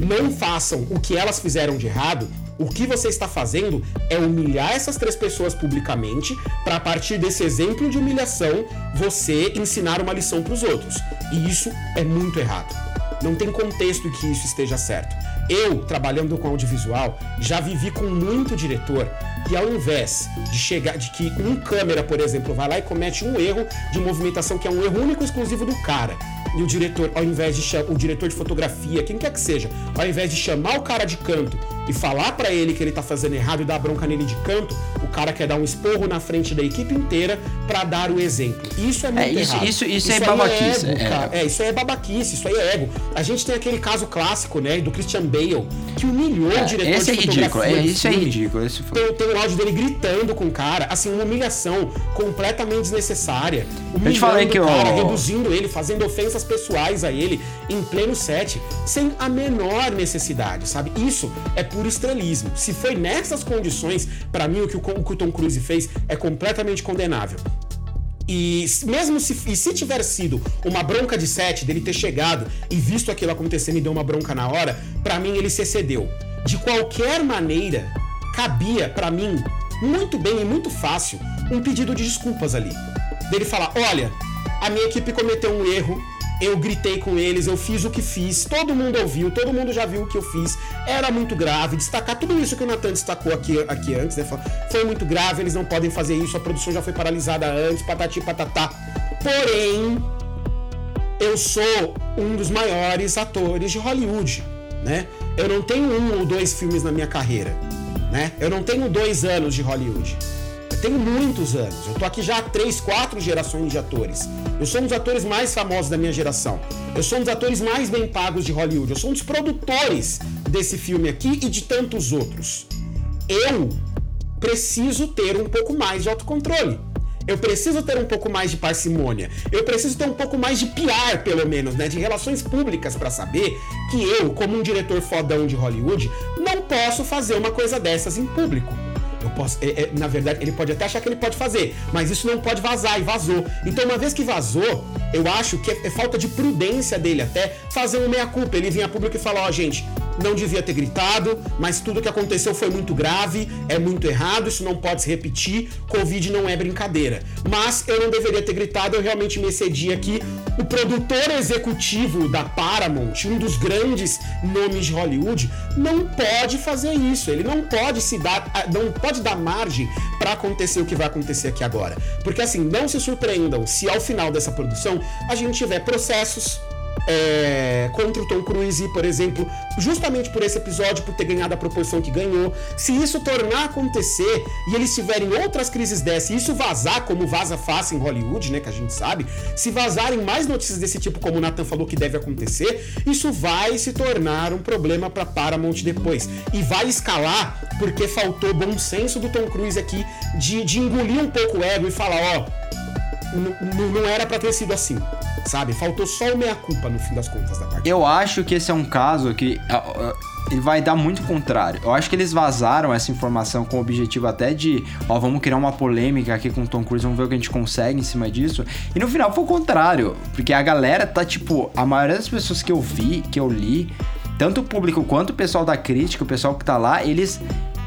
não façam o que elas fizeram de errado, o que você está fazendo é humilhar essas três pessoas publicamente, para a partir desse exemplo de humilhação, você ensinar uma lição para os outros. E isso é muito errado. Não tem contexto que isso esteja certo. Eu, trabalhando com audiovisual, já vivi com muito diretor que ao invés de chegar, de que um câmera, por exemplo, vai lá e comete um erro de movimentação que é um erro único e exclusivo do cara. E o diretor, ao invés de o diretor de fotografia, quem quer que seja, ao invés de chamar o cara de canto e falar pra ele que ele tá fazendo errado e dar bronca nele de canto, o cara quer dar um esporro na frente da equipe inteira pra dar o exemplo. Isso é muito isso- errado. isso- isso é aí babaquice, ego, é. cara. É, isso aí é babaquice, isso aí é ego. A gente tem aquele caso clássico, né, do Christian Bale, que humilhou o diretor esse é de ridículo, fotografia é, isso é filme. ridículo. Esse foi. Tem, tem um áudio dele gritando com o cara, assim, uma humilhação completamente desnecessária. Eu te falei que o cara, o- reduzindo ele, fazendo ofensas pessoais a ele em pleno set, sem a menor necessidade, sabe? Isso é puro estrelismo. Se foi nessas condições, pra mim o que o, Tom Cruise fez é completamente condenável. E mesmo se, e se tiver sido uma bronca de set, dele ter chegado e visto aquilo acontecendo e deu uma bronca na hora, pra mim ele se excedeu. De qualquer maneira, cabia pra mim muito bem e muito fácil um pedido de desculpas ali. Dele falar: olha, a minha equipe cometeu um erro, eu gritei com eles, eu fiz o que fiz, todo mundo ouviu, todo mundo já viu o que eu fiz, era muito grave. Destacar tudo isso que o Nathan destacou aqui, aqui antes, né? Foi- Foi muito grave, eles não podem fazer isso, a produção já foi paralisada antes, patati patatá. Porém, eu sou um dos maiores atores de Hollywood, né? Eu não tenho um ou dois filmes na minha carreira, né? Eu não tenho dois anos de Hollywood. Tenho muitos anos. Eu tô aqui já há três, quatro gerações de atores. Eu sou um dos atores mais famosos da minha geração. Eu sou um dos atores mais bem pagos de Hollywood. Eu sou um dos produtores desse filme aqui e de tantos outros. Eu preciso ter um pouco mais de autocontrole. Eu preciso ter um pouco mais de parcimônia. Eu preciso ter um pouco mais de PR, pelo menos, né? De relações públicas pra saber que eu, como um diretor fodão de Hollywood, não posso fazer uma coisa dessas em público. Eu posso, é- é, na verdade, ele pode até achar que ele pode fazer, mas isso não pode vazar e vazou. Então, uma vez que vazou, eu acho que é, é falta de prudência dele até fazer um meia-culpa. Ele vir a público e falar: Ó, gente, não devia ter gritado, mas tudo que aconteceu foi muito grave, é muito errado, isso não pode se repetir. Covid não é brincadeira. Mas eu não deveria ter gritado, eu realmente me excedi aqui. O produtor executivo da Paramount, um dos grandes nomes de Hollywood, não pode fazer isso. Ele não pode se dar, não pode dar margem para acontecer o que vai acontecer aqui agora. Porque assim, não se surpreendam se ao final dessa produção a gente tiver processos é, contra o Tom Cruise, por exemplo, justamente por esse episódio, por ter ganhado a proporção que ganhou. Se isso tornar a acontecer e eles tiverem outras crises dessa e isso vazar, como vaza fácil em Hollywood, né, que a gente sabe, se vazarem mais notícias desse tipo, como o Nathan falou que deve acontecer, isso vai se tornar um problema para Paramount depois. E vai escalar porque faltou bom senso do Tom Cruise aqui de, de engolir um pouco o ego e falar, ó, n- não era pra ter sido assim, sabe? Faltou só o meia-culpa no fim das contas da partida. Eu acho que esse é um caso que ele vai dar muito contrário. Eu acho que eles vazaram essa informação com o objetivo até de, ó, vamos criar uma polêmica aqui com o Tom Cruise, vamos ver o que a gente consegue em cima disso. E no final foi o contrário, porque a galera tá tipo, a maioria das pessoas que eu vi, que eu li, tanto o público quanto o pessoal da crítica, o pessoal que tá lá, eles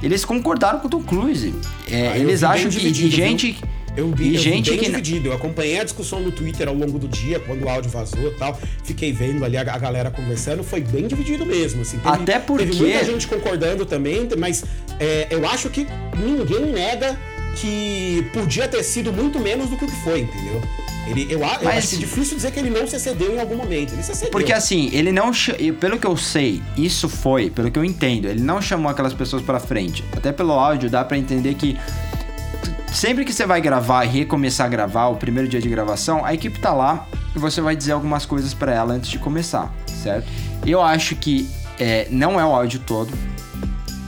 eles concordaram com o Tom Cruise. É, Ah, eles acham que e dividido, viu? Eu vi, e eu vi gente bem que dividido. Eu acompanhei a discussão no Twitter ao longo do dia, quando o áudio vazou e tal. Fiquei vendo ali a, a galera conversando. Foi bem dividido mesmo. Assim. Teve- Até porque- Teve muita gente concordando também, mas é, eu acho que ninguém nega que podia ter sido muito menos do que o que foi, entendeu? Ele, eu, eu Mas- acho é difícil dizer que ele não se excedeu em algum momento. Ele se excedeu. Porque assim, ele não. Pelo que eu sei, isso foi, pelo que eu entendo, ele não chamou aquelas pessoas pra frente. Até pelo áudio dá pra entender que. Sempre que você vai gravar e recomeçar a gravar, o primeiro dia de gravação, a equipe tá lá e você vai dizer algumas coisas pra ela antes de começar, certo? Eu acho que é, não é o áudio todo.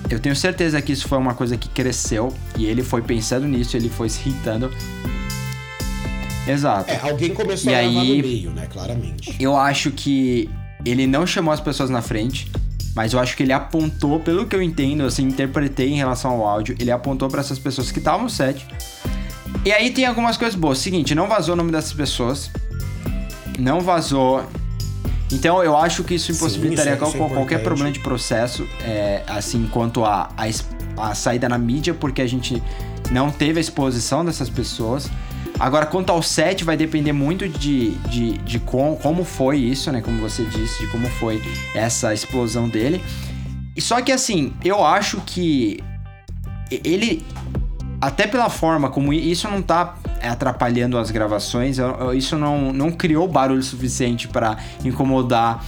Eu tenho certeza que isso foi uma coisa que cresceu e ele foi pensando nisso, ele foi se irritando. Exato. É, alguém começou E a gravar aí- no meio, né? Claramente. Eu acho que ele não chamou as pessoas na frente, mas eu acho que ele apontou, pelo que eu entendo, assim, interpretei em relação ao áudio, ele apontou pra essas pessoas que estavam no set. E aí tem algumas coisas boas. Seguinte, não vazou o nome dessas pessoas. Não vazou. Então eu acho que isso impossibilitaria é- isso é qual- qualquer importante. problema de processo, é, assim, quanto a, a, a saída na mídia, porque a gente não teve a exposição dessas pessoas. Agora, quanto ao set, vai depender muito de, de, de com- como foi isso, né? Como você disse, de como foi essa explosão dele. Só que assim, eu acho que ele, até pela forma como isso não tá atrapalhando as gravações, isso não, não criou barulho suficiente pra incomodar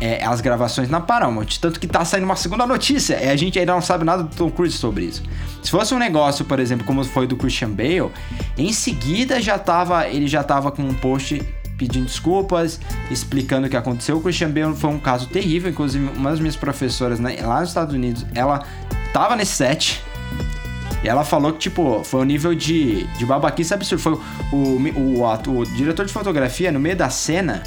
é, as gravações na Paramount. Tanto que tá saindo uma segunda notícia. E a gente ainda não sabe nada do Tom Cruise sobre isso. Se fosse um negócio, por exemplo, como foi do Christian Bale, em seguida já tava, ele já tava com um post pedindo desculpas, explicando o que aconteceu. O Christian Bale foi um caso terrível, inclusive uma das minhas professoras né, lá nos Estados Unidos, ela tava nesse set. E ela falou que, tipo, foi um nível de, de babaquice absurdo. Foi o, o, o, o diretor de fotografia, no meio da cena,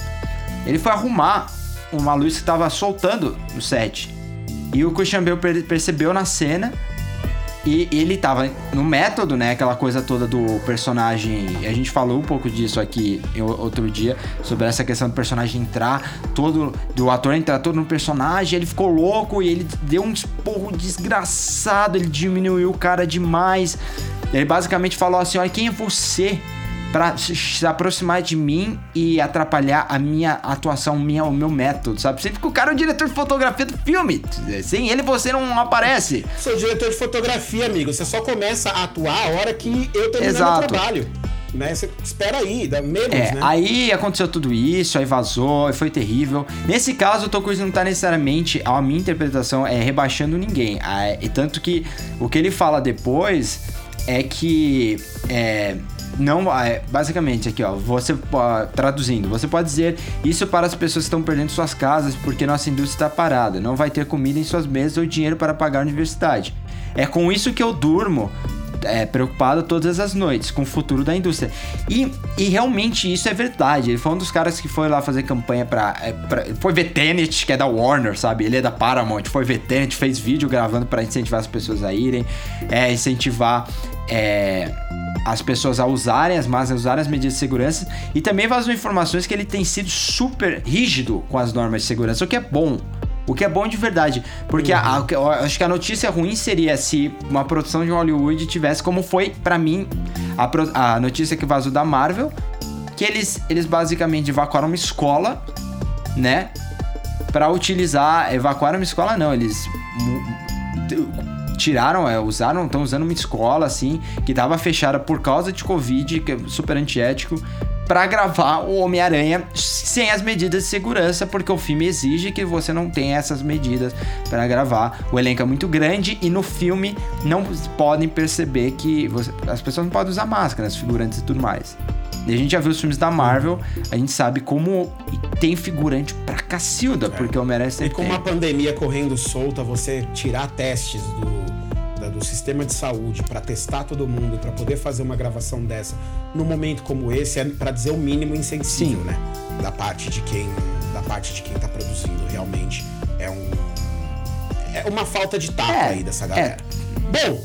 ele foi arrumar uma luz que tava soltando no set. E o Christian Bale per- percebeu na cena e ele tava no método, né? Aquela coisa toda do personagem. A gente falou um pouco disso aqui outro dia, sobre essa questão do personagem entrar todo. Do ator entrar todo no personagem. Ele ficou louco e ele deu um esporro desgraçado. Ele diminuiu o cara demais. Ele basicamente falou assim: Olha, quem é você? Pra se- aproximar de mim e atrapalhar a minha atuação, minha, o meu método, sabe? Sempre que o cara é o diretor de fotografia do filme. Sem ele você não aparece. Sou diretor de fotografia, amigo. Você só começa a atuar a hora que eu terminar Exato. meu trabalho. Né? Você espera aí, dá menos, É, né? aí aconteceu tudo isso, aí vazou, aí foi terrível. Nesse caso, o Cruise não tá necessariamente, a minha interpretação, é rebaixando ninguém. Ah, E tanto que o que ele fala depois é que. É, não, é, basicamente aqui ó, você ó, traduzindo, você pode dizer isso para as pessoas que estão perdendo suas casas porque nossa indústria está parada, não vai ter comida em suas mesas ou dinheiro para pagar a universidade. É com isso que eu durmo é, preocupado todas as noites com o futuro da indústria. E, e realmente isso é verdade. Ele foi um dos caras que foi lá fazer campanha pra. é, pra- foi ver Tenet, que é da Warner, sabe? Ele é da Paramount, foi ver Tenet, fez vídeo gravando pra incentivar as pessoas a irem, é, incentivar. é, as pessoas a usarem as máscaras, a usarem as medidas de segurança e também vazou informações que ele tem sido super rígido com as normas de segurança, o que é bom. O que é bom de verdade. Porque a- a- eu acho que a notícia ruim seria se uma produção de Hollywood tivesse, como foi pra mim a, pro- a notícia que vazou da Marvel, que eles, eles basicamente evacuaram uma escola, né? Pra utilizar. Evacuaram uma escola, não. Eles tiraram, é, usaram, estão usando uma escola assim, que tava fechada por causa de Covid, que é super antiético, pra gravar o Homem-Aranha sem as medidas de segurança, porque o filme exige que você não tenha essas medidas pra gravar. O elenco é muito grande e no filme não podem perceber que você- as pessoas não podem usar máscara, os figurantes e tudo mais. E a gente já viu os filmes da Marvel, a gente sabe como tem figurante pra cacilda, porque o Homem-Aranha E sempre com tem. uma pandemia correndo solta, você tirar testes do, do sistema de saúde pra testar todo mundo, pra poder fazer uma gravação dessa num momento como esse, é pra dizer o mínimo insensível, Sim. né? Da parte de quem da parte de quem tá produzindo, realmente é um é uma falta de tato É, aí dessa galera. Bom,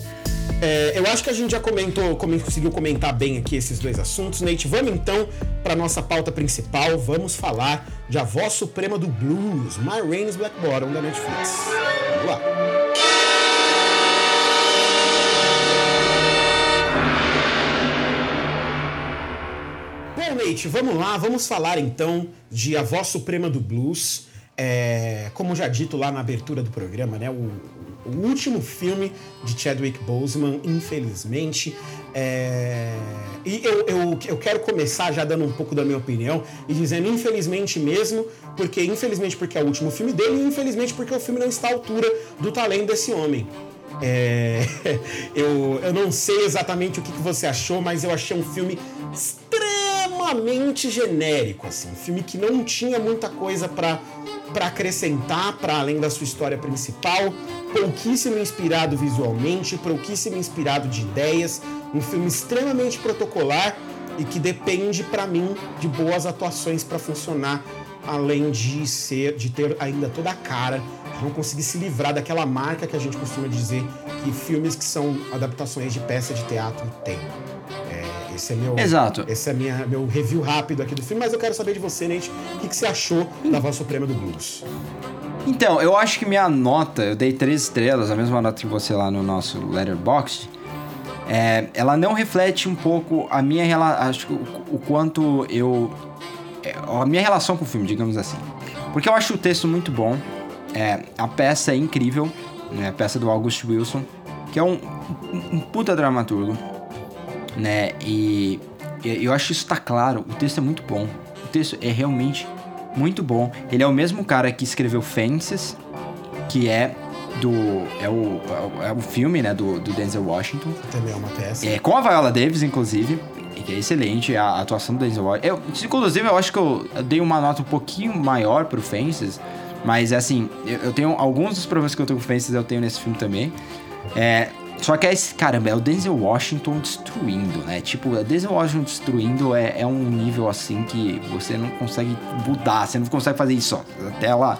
é, eu acho que a gente já comentou, come- conseguiu comentar bem aqui esses dois assuntos, Nate. Vamos então para nossa pauta principal. Vamos falar de A Voz Suprema do Blues, My Rain's Black Bottom da Netflix. Vamos lá. Bom, Nate, vamos lá, vamos falar então de A Voz Suprema do Blues. É, como já dito lá na abertura do programa, né? O, o último filme de Chadwick Boseman, infelizmente. É, e eu, eu, eu quero começar já dando um pouco da minha opinião e dizendo infelizmente mesmo, porque infelizmente porque é o último filme dele e infelizmente porque o filme não está à altura do talento desse homem. É, eu, eu não sei exatamente o que, que você achou, mas eu achei um filme extremamente genérico, assim, um filme que não tinha muita coisa pra para acrescentar para além da sua história principal, pouquíssimo inspirado visualmente, pouquíssimo inspirado de ideias, um filme extremamente protocolar e que depende pra mim de boas atuações pra funcionar, além de ser de ter ainda toda a cara não conseguir se livrar daquela marca que a gente costuma dizer que filmes que são adaptações de peça de teatro têm. Esse é meu, Exato. Esse é minha, meu review rápido aqui do filme, mas eu quero saber de você, Nate, o que, que você achou da Voz Suprema do Blues? Então, eu acho que minha nota, eu dei três estrelas, a mesma nota que você lá no nosso Letterboxd. É, ela não reflete um pouco a minha relação, acho que o, o quanto eu é, a minha relação com o filme, digamos assim. Porque eu acho o texto muito bom, é, a peça é incrível, né, a peça do August Wilson, que é um, um, um puta dramaturgo, né? E, eu acho isso tá claro, o texto é muito bom. O texto é realmente muito bom. Ele é o mesmo cara que escreveu Fences, que é do é o, é o, filme, né, do, do Denzel Washington. Também é uma peça. É, com a Viola Davis, inclusive, e que é excelente a atuação do Denzel Washington. Eu, inclusive, eu acho que eu dei uma nota um pouquinho maior pro Fences, mas assim, eu, eu tenho alguns dos problemas que eu tenho com Fences, eu tenho nesse filme também. É, só que é esse, caramba, é o Denzel Washington destruindo, né? Tipo, o Denzel Washington destruindo é, é um nível assim que você não consegue mudar, você não consegue fazer isso, ó. A tela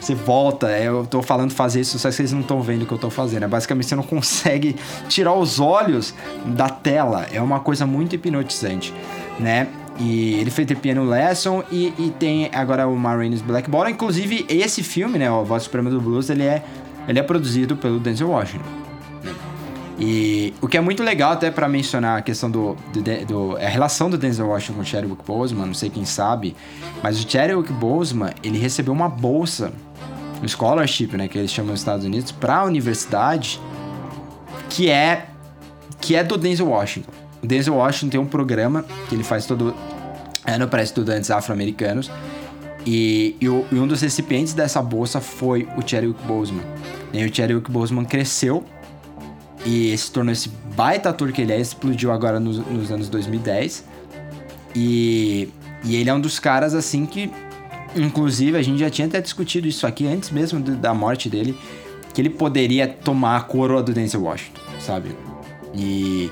você volta, é, eu tô falando fazer isso, só que vocês não estão vendo o que eu tô fazendo. É basicamente você não consegue tirar os olhos da tela. É uma coisa muito hipnotizante, né? E ele fez The Piano Lesson e, e tem agora o Marines Black Bottom. Inclusive, esse filme, né? O Voz Suprema do Blues, ele é, ele é produzido pelo Denzel Washington. E o que é muito legal até para mencionar a questão do, do, do- a relação do Denzel Washington com o Chadwick Boseman, não sei quem sabe, mas o Chadwick Boseman, ele recebeu uma bolsa, um scholarship, né, que eles chamam nos Estados Unidos, para a universidade, que é que é do Denzel Washington. O Denzel Washington tem um programa que ele faz todo ano para estudantes afro-americanos. E, e e um dos recipientes dessa bolsa foi o Chadwick Boseman. E o Chadwick Boseman cresceu e se tornou esse baita ator que ele é, explodiu agora nos, nos anos 2010. E, e ele é um dos caras assim que, inclusive, a gente já tinha até discutido isso aqui antes mesmo da morte dele, que ele poderia tomar a coroa do Denzel Washington, sabe? E,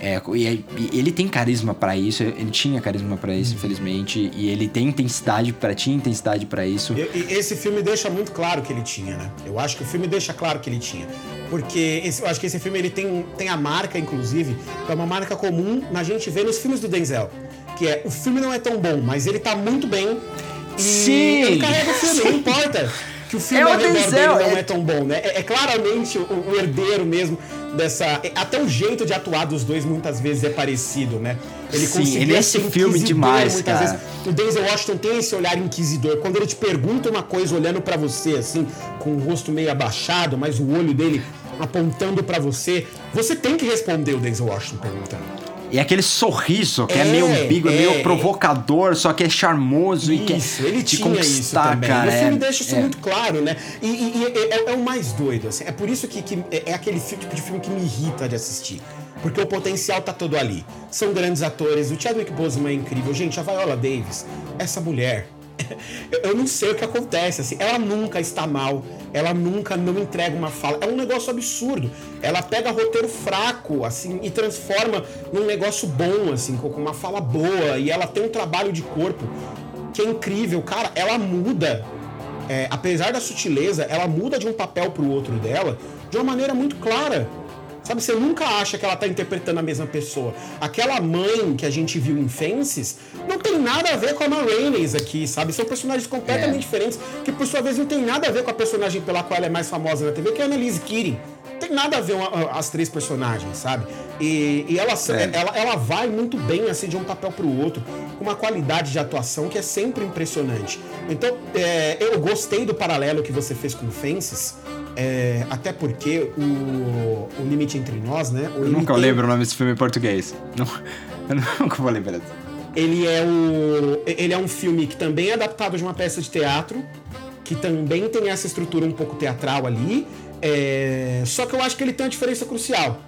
é, e- ele tem carisma pra isso, ele tinha carisma pra isso, infelizmente, e ele tem intensidade para tinha intensidade pra isso. E, e esse filme deixa muito claro que ele tinha, né? Eu acho que o filme deixa claro que ele tinha. Porque esse- eu acho que esse filme ele tem, tem a marca, inclusive, que é uma marca comum na gente ver nos filmes do Denzel. Que é, o filme não é tão bom, mas ele tá muito bem. E Sim! ele carrega o filme, não importa. Que o filme É o ao redor Denzel, dele não é- é tão bom, né? É, é claramente o, o herdeiro mesmo dessa. Até o jeito de atuar dos dois muitas vezes é parecido, né? Ele Sim, ele é esse filme demais, cara. vezes. O Denzel Washington tem esse olhar inquisidor. Quando ele te pergunta uma coisa olhando pra você, assim, com o rosto meio abaixado, mas o olho dele apontando pra você, você tem que responder o Denzel Washington perguntando. E aquele sorriso que é, É, meio umbigo, é, é, meio é. provocador, só que é charmoso e Isso, quer ele te tinha isso também. cara. o filme é- deixa isso é. muito claro, né? E, e- e é, é o mais doido, assim. É por isso que, que é é aquele tipo de filme que me irrita de assistir. Porque o potencial tá todo ali. São grandes atores. O Chadwick Boseman é incrível. Gente, a Viola Davis, essa mulher... eu- não sei o que acontece, assim. Ela nunca está mal. Ela nunca não entrega uma fala. É um negócio absurdo. Ela pega roteiro fraco, assim, e transforma num negócio bom, assim, com uma fala boa. E ela tem um trabalho de corpo que é incrível. Cara, ela muda. é, apesar da sutileza, ela muda de um papel pro outro dela de uma maneira muito clara. Sabe, você nunca acha que ela tá interpretando a mesma pessoa. Aquela mãe que a gente viu em Fences não tem nada a ver com a Ma Rainey's aqui, sabe? São personagens completamente É. diferentes, que por sua vez não tem nada a ver com a personagem pela qual ela é mais famosa na TV, que é a Annalise Keating. Não tem nada a ver uma- as três personagens, sabe? E, e ela, É. ela, ela vai muito bem, assim, de um papel pro outro, com uma qualidade de atuação que é sempre impressionante. Então, é, eu gostei do paralelo que você fez com Fences, é, até porque o, o Limite Entre Nós, né? Eu nunca lembro o nome desse filme em português. Não, eu nunca vou lembrar. Ele é, o, ele é um filme que também é adaptado de uma peça de teatro, que também tem essa estrutura um pouco teatral ali. É, só que eu acho que ele tem uma diferença crucial.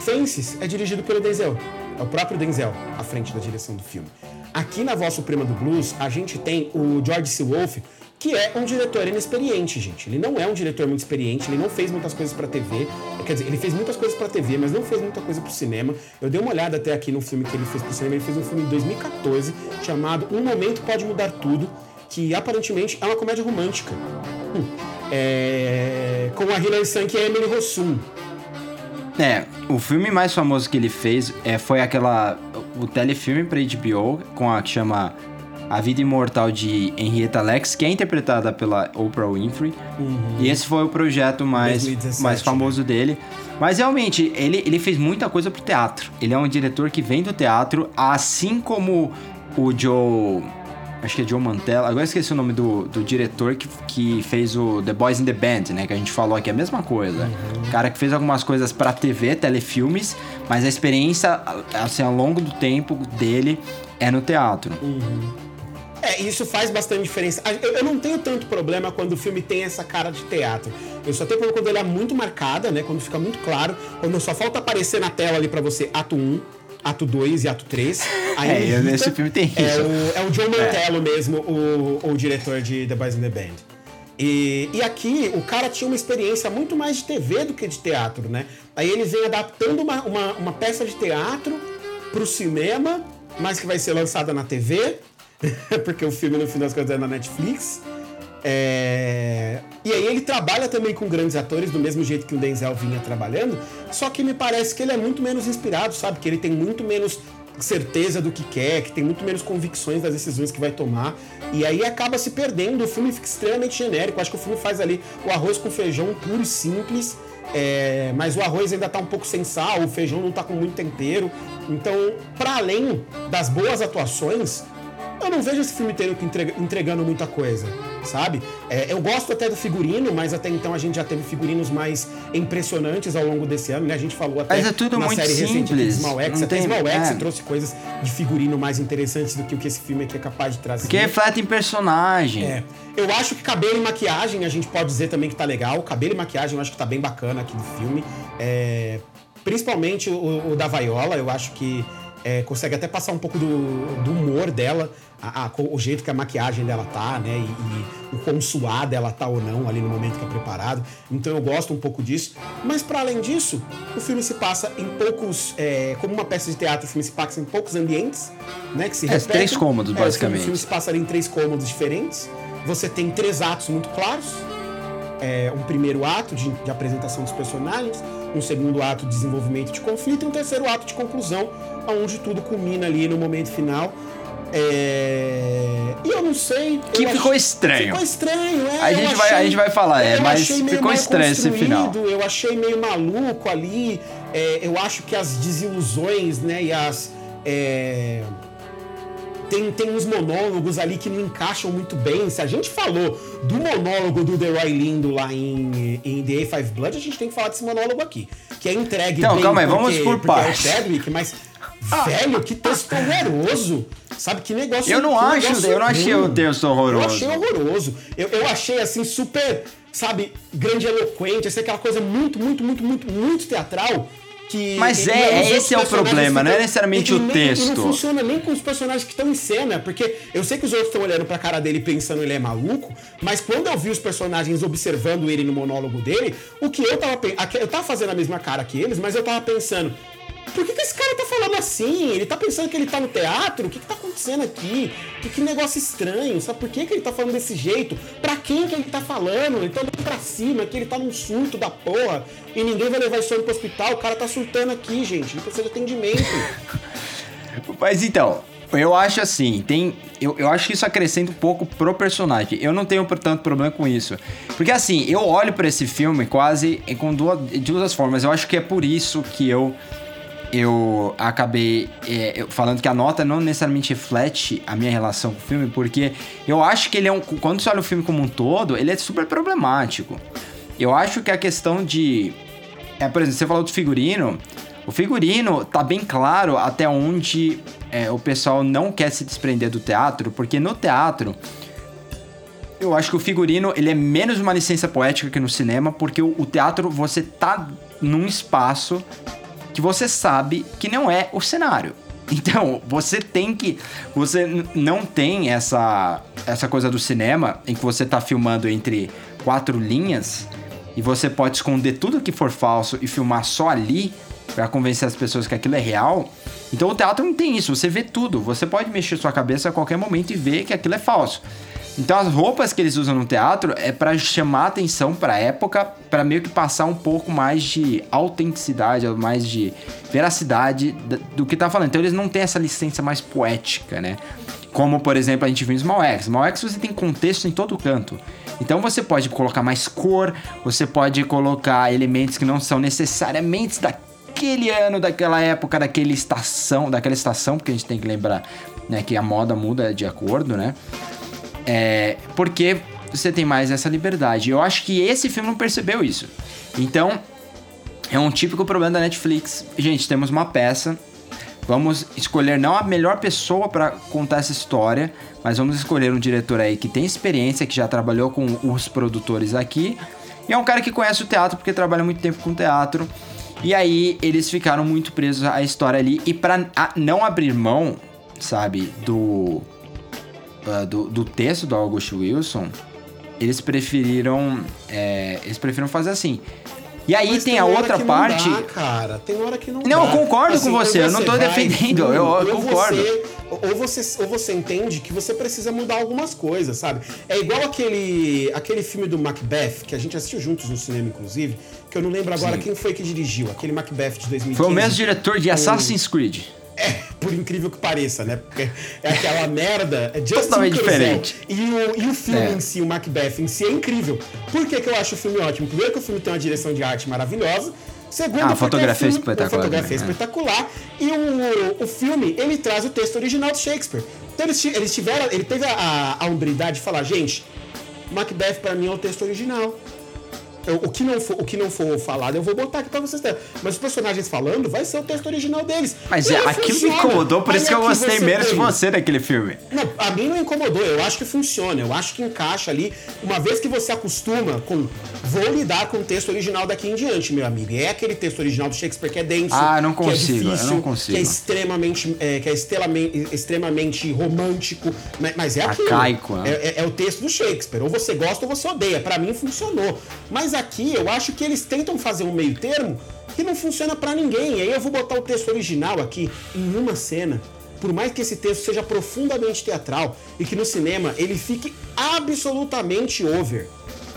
Fences é dirigido pelo Denzel. É o próprio Denzel à frente da direção do filme. Aqui na Voz Suprema do Blues, a gente tem o George C. Wolfe, que é um diretor inexperiente, gente. Ele não é um diretor muito experiente, ele não fez muitas coisas pra TV. Quer dizer, ele fez muitas coisas pra TV, mas não fez muita coisa pro cinema. Eu dei uma olhada até aqui no filme que ele fez pro cinema. Ele fez um filme em 2014 chamado Um Momento Pode Mudar Tudo, que aparentemente é uma comédia romântica. Hum. É, Com a Hilary Swank e a Emily Rossum. É, o filme mais famoso que ele fez é, foi aquela. O telefilme pra HBO, com a que chama A Vida Imortal de Henrietta Lacks, que é interpretada pela Oprah Winfrey. E esse foi o projeto mais, 2017, mais famoso dele. Mas realmente, ele, ele fez muita coisa pro teatro. Ele é um diretor que vem do teatro, assim como o Joe. Acho que é Joe Mantella. Agora eu esqueci o nome do, do diretor que, que fez o The Boys in the Band, né? Que a gente falou aqui, é a mesma coisa. O cara que fez algumas coisas pra TV, telefilmes, mas a experiência, assim, ao longo do tempo dele é no teatro. É, isso faz bastante diferença. Eu, eu não tenho tanto problema quando o filme tem essa cara de teatro. Eu só tenho problema quando ele é muito marcada, né? Quando fica muito claro, quando só falta aparecer na tela ali pra você ato 1, ato 2 e ato 3. Aí É, nesse filme tem É isso. o, é o John Mantello mesmo, o, o diretor de The Boys in the Band. E, e aqui o cara tinha uma experiência muito mais de TV do que de teatro, né? Aí ele vem adaptando uma, uma, uma peça de teatro pro cinema, mas que vai ser lançada na TV, porque o filme no final das contas é na Netflix. É, E aí ele trabalha também com grandes atores, do mesmo jeito que o Denzel vinha trabalhando, só que me parece que ele é muito menos inspirado, sabe? Que ele tem muito menos certeza do que quer, que tem muito menos convicções das decisões que vai tomar. E aí acaba se perdendo, o filme fica extremamente genérico. Acho que o filme faz ali o arroz com feijão puro e simples. é, mas o arroz ainda tá um pouco sem sal, o feijão não tá com muito tempero. Então, para além das boas atuações, eu não vejo esse filme inteiro entregando muita coisa, sabe? É, eu gosto até do figurino, mas até então a gente já teve figurinos mais impressionantes ao longo desse ano, né? A gente falou até Mas é tudo na muito série recente simples, de Small X, não até tem- Small X é. trouxe coisas de figurino mais interessantes do que o que esse filme aqui é capaz de trazer. Porque reflete em personagem. É. Eu acho que cabelo e maquiagem a gente pode dizer também que tá legal. Cabelo e maquiagem eu acho que tá bem bacana aqui no filme. É, Principalmente o, o da Viola, eu acho que é, consegue até passar um pouco do, do humor dela, a- a- o jeito que a maquiagem dela tá, né? E, e o quão suada ela tá ou não ali no momento que é preparado. Então eu gosto um pouco disso. Mas para além disso, o filme se passa em poucos. é, como uma peça de teatro, o filme se passa em poucos ambientes, né? Que se É, repetem. três cômodos, É, o filme- basicamente. O filme se passa ali em três cômodos diferentes. Você tem três atos muito claros. É, um primeiro ato de, de apresentação dos personagens, um segundo ato de desenvolvimento de conflito e um terceiro ato de conclusão, onde tudo culmina ali no momento final. É, E eu não sei. Que ficou ach- estranho. Ficou estranho, é. A gente vai- a gente vai falar, é, eu mas achei ficou estranho esse final. Eu achei meio maluco ali. é, eu acho que as desilusões, né, e as. é, tem, tem uns monólogos ali que não encaixam muito bem. Se a gente falou do monólogo do The Roy Lindo lá em, em The A5 Blood, a gente tem que falar desse monólogo aqui. Que é entregue Então, bem calma aí, vamos por é o partes. Chadwick, mas Velho, que texto horroroso. Sabe que negócio Eu não acho, negócio eu não achei o texto Eu horroroso. achei horroroso. Eu, eu achei assim super, sabe, grande eloquente, assim, aquela coisa muito, muito, muito, muito, muito teatral. Que Mas é, esse é o personagens problema, não é necessariamente o texto. não funciona nem com os personagens que estão em cena, porque eu sei que os outros estão olhando pra cara dele pensando ele é maluco, mas quando eu vi os personagens observando ele no monólogo dele, o que eu tava pensando. Eu tava fazendo a mesma cara que eles, mas eu tava pensando. Por que, que esse cara tá falando assim? Ele tá pensando que ele tá no teatro? O que, que tá acontecendo aqui? Que, que negócio estranho, sabe por que, que ele tá falando desse jeito? Pra quem que ele tá falando? Ele tá olhando pra cima, que ele tá num surto da porra e ninguém vai levar homem pro hospital. O cara tá surtando aqui, gente. Ele precisa de atendimento. Mas então, eu acho assim, tem. Eu, eu acho que isso acrescenta um pouco pro personagem. Eu não tenho tanto problema com isso. Porque assim, eu olho pra esse filme quase com duas, de duas formas. Eu acho que é por isso que eu. Eu acabei é, falando que a nota não necessariamente reflete a minha relação com o filme, porque eu acho que ele é um. Quando você olha o filme como um todo, ele é super problemático. Eu acho que a questão de. É, por exemplo, você falou do figurino. O figurino tá bem claro até onde é, o pessoal não quer se desprender do teatro, porque no teatro eu acho que o figurino ele é menos uma licença poética que no cinema, porque o, o teatro você tá num espaço que você sabe que não é o cenário. Então, você tem que. Você não tem essa, essa coisa do cinema em que você tá filmando entre quatro linhas e você pode esconder tudo que for falso e filmar só ali pra convencer as pessoas que aquilo é real. Então, o teatro não tem isso. Você vê tudo. Você pode mexer sua cabeça a qualquer momento e ver que aquilo é falso. Então as roupas que eles usam no teatro é pra chamar atenção pra época, pra meio que passar um pouco mais de autenticidade, mais de veracidade da- do que tá falando. Então eles não têm essa licença mais poética, né? Como, por exemplo, a gente viu em Small X. Small X você tem contexto em todo canto. Então você pode colocar mais cor, você pode colocar elementos que não são necessariamente daquele ano, daquela época, daquela estação, daquela estação, porque a gente tem que lembrar né, que a moda muda de acordo, né? É, porque você tem mais essa liberdade. Eu acho que esse filme não percebeu isso. Então, é um típico problema da Netflix. Gente, temos uma peça. Vamos escolher não a melhor pessoa para contar essa história, mas vamos escolher um diretor aí que tem experiência, que já trabalhou com os produtores aqui. E é um cara que conhece o teatro porque trabalha muito tempo com teatro. E aí eles ficaram muito presos à história ali. E para não abrir mão, sabe, do uh, do, do texto do August Wilson, eles preferiram. é, eles preferiram fazer assim. E aí Mas tem a outra que parte. Não dá, cara. Tem hora que não Não, dá. eu concordo com você, eu não tô defendendo, fundo, eu- eu ou concordo. Você, ou, você, ou você entende que você precisa mudar algumas coisas, sabe? É igual aquele, aquele filme do Macbeth, que a gente assistiu juntos no cinema, inclusive, que eu não lembro agora Sim. quem foi que dirigiu, aquele Macbeth de 2015. Foi o mesmo diretor de Assassin's Creed. É, por incrível que pareça, né? Porque é aquela merda. É Justin Totalmente Kurzel. diferente. E o, e o filme É. em si, o Macbeth em si, é incrível. Por que, que eu acho o filme ótimo? Primeiro que o filme tem uma direção de arte maravilhosa. Segundo, Ah, a fotografia é filme- espetacular A fotografia é é. espetacular. E o, o filme, ele traz o texto original de Shakespeare. Então eles, eles tiveram... Ele teve a, a, a hombridade de falar, gente, Macbeth pra mim é o texto original. Eu- o, que não for, o que não for falado, eu vou botar aqui pra vocês terem. Mas os personagens falando, vai ser o texto original deles. Mas E é, aquilo me incomodou, por Aí isso que eu gostei menos de tem- você naquele filme. não, a mim não incomodou, eu acho que funciona, eu acho que encaixa ali. Uma vez que você acostuma com. Vou lidar com o texto original daqui em diante, meu amigo. É aquele texto original do Shakespeare que é denso. Ah, não que é consigo, eu difícil, não consigo. Que é extremamente. é, que é extremamente, extremamente romântico. Mas, mas é aquilo. Arcaico, né? É, é- é o texto do Shakespeare. Ou você gosta ou você odeia. Pra mim funcionou. Mas aqui eu acho que eles tentam fazer um meio termo que não funciona pra ninguém. E aí eu vou botar o texto original aqui em uma cena. Por mais que esse texto seja profundamente teatral e que no cinema ele fique absolutamente over,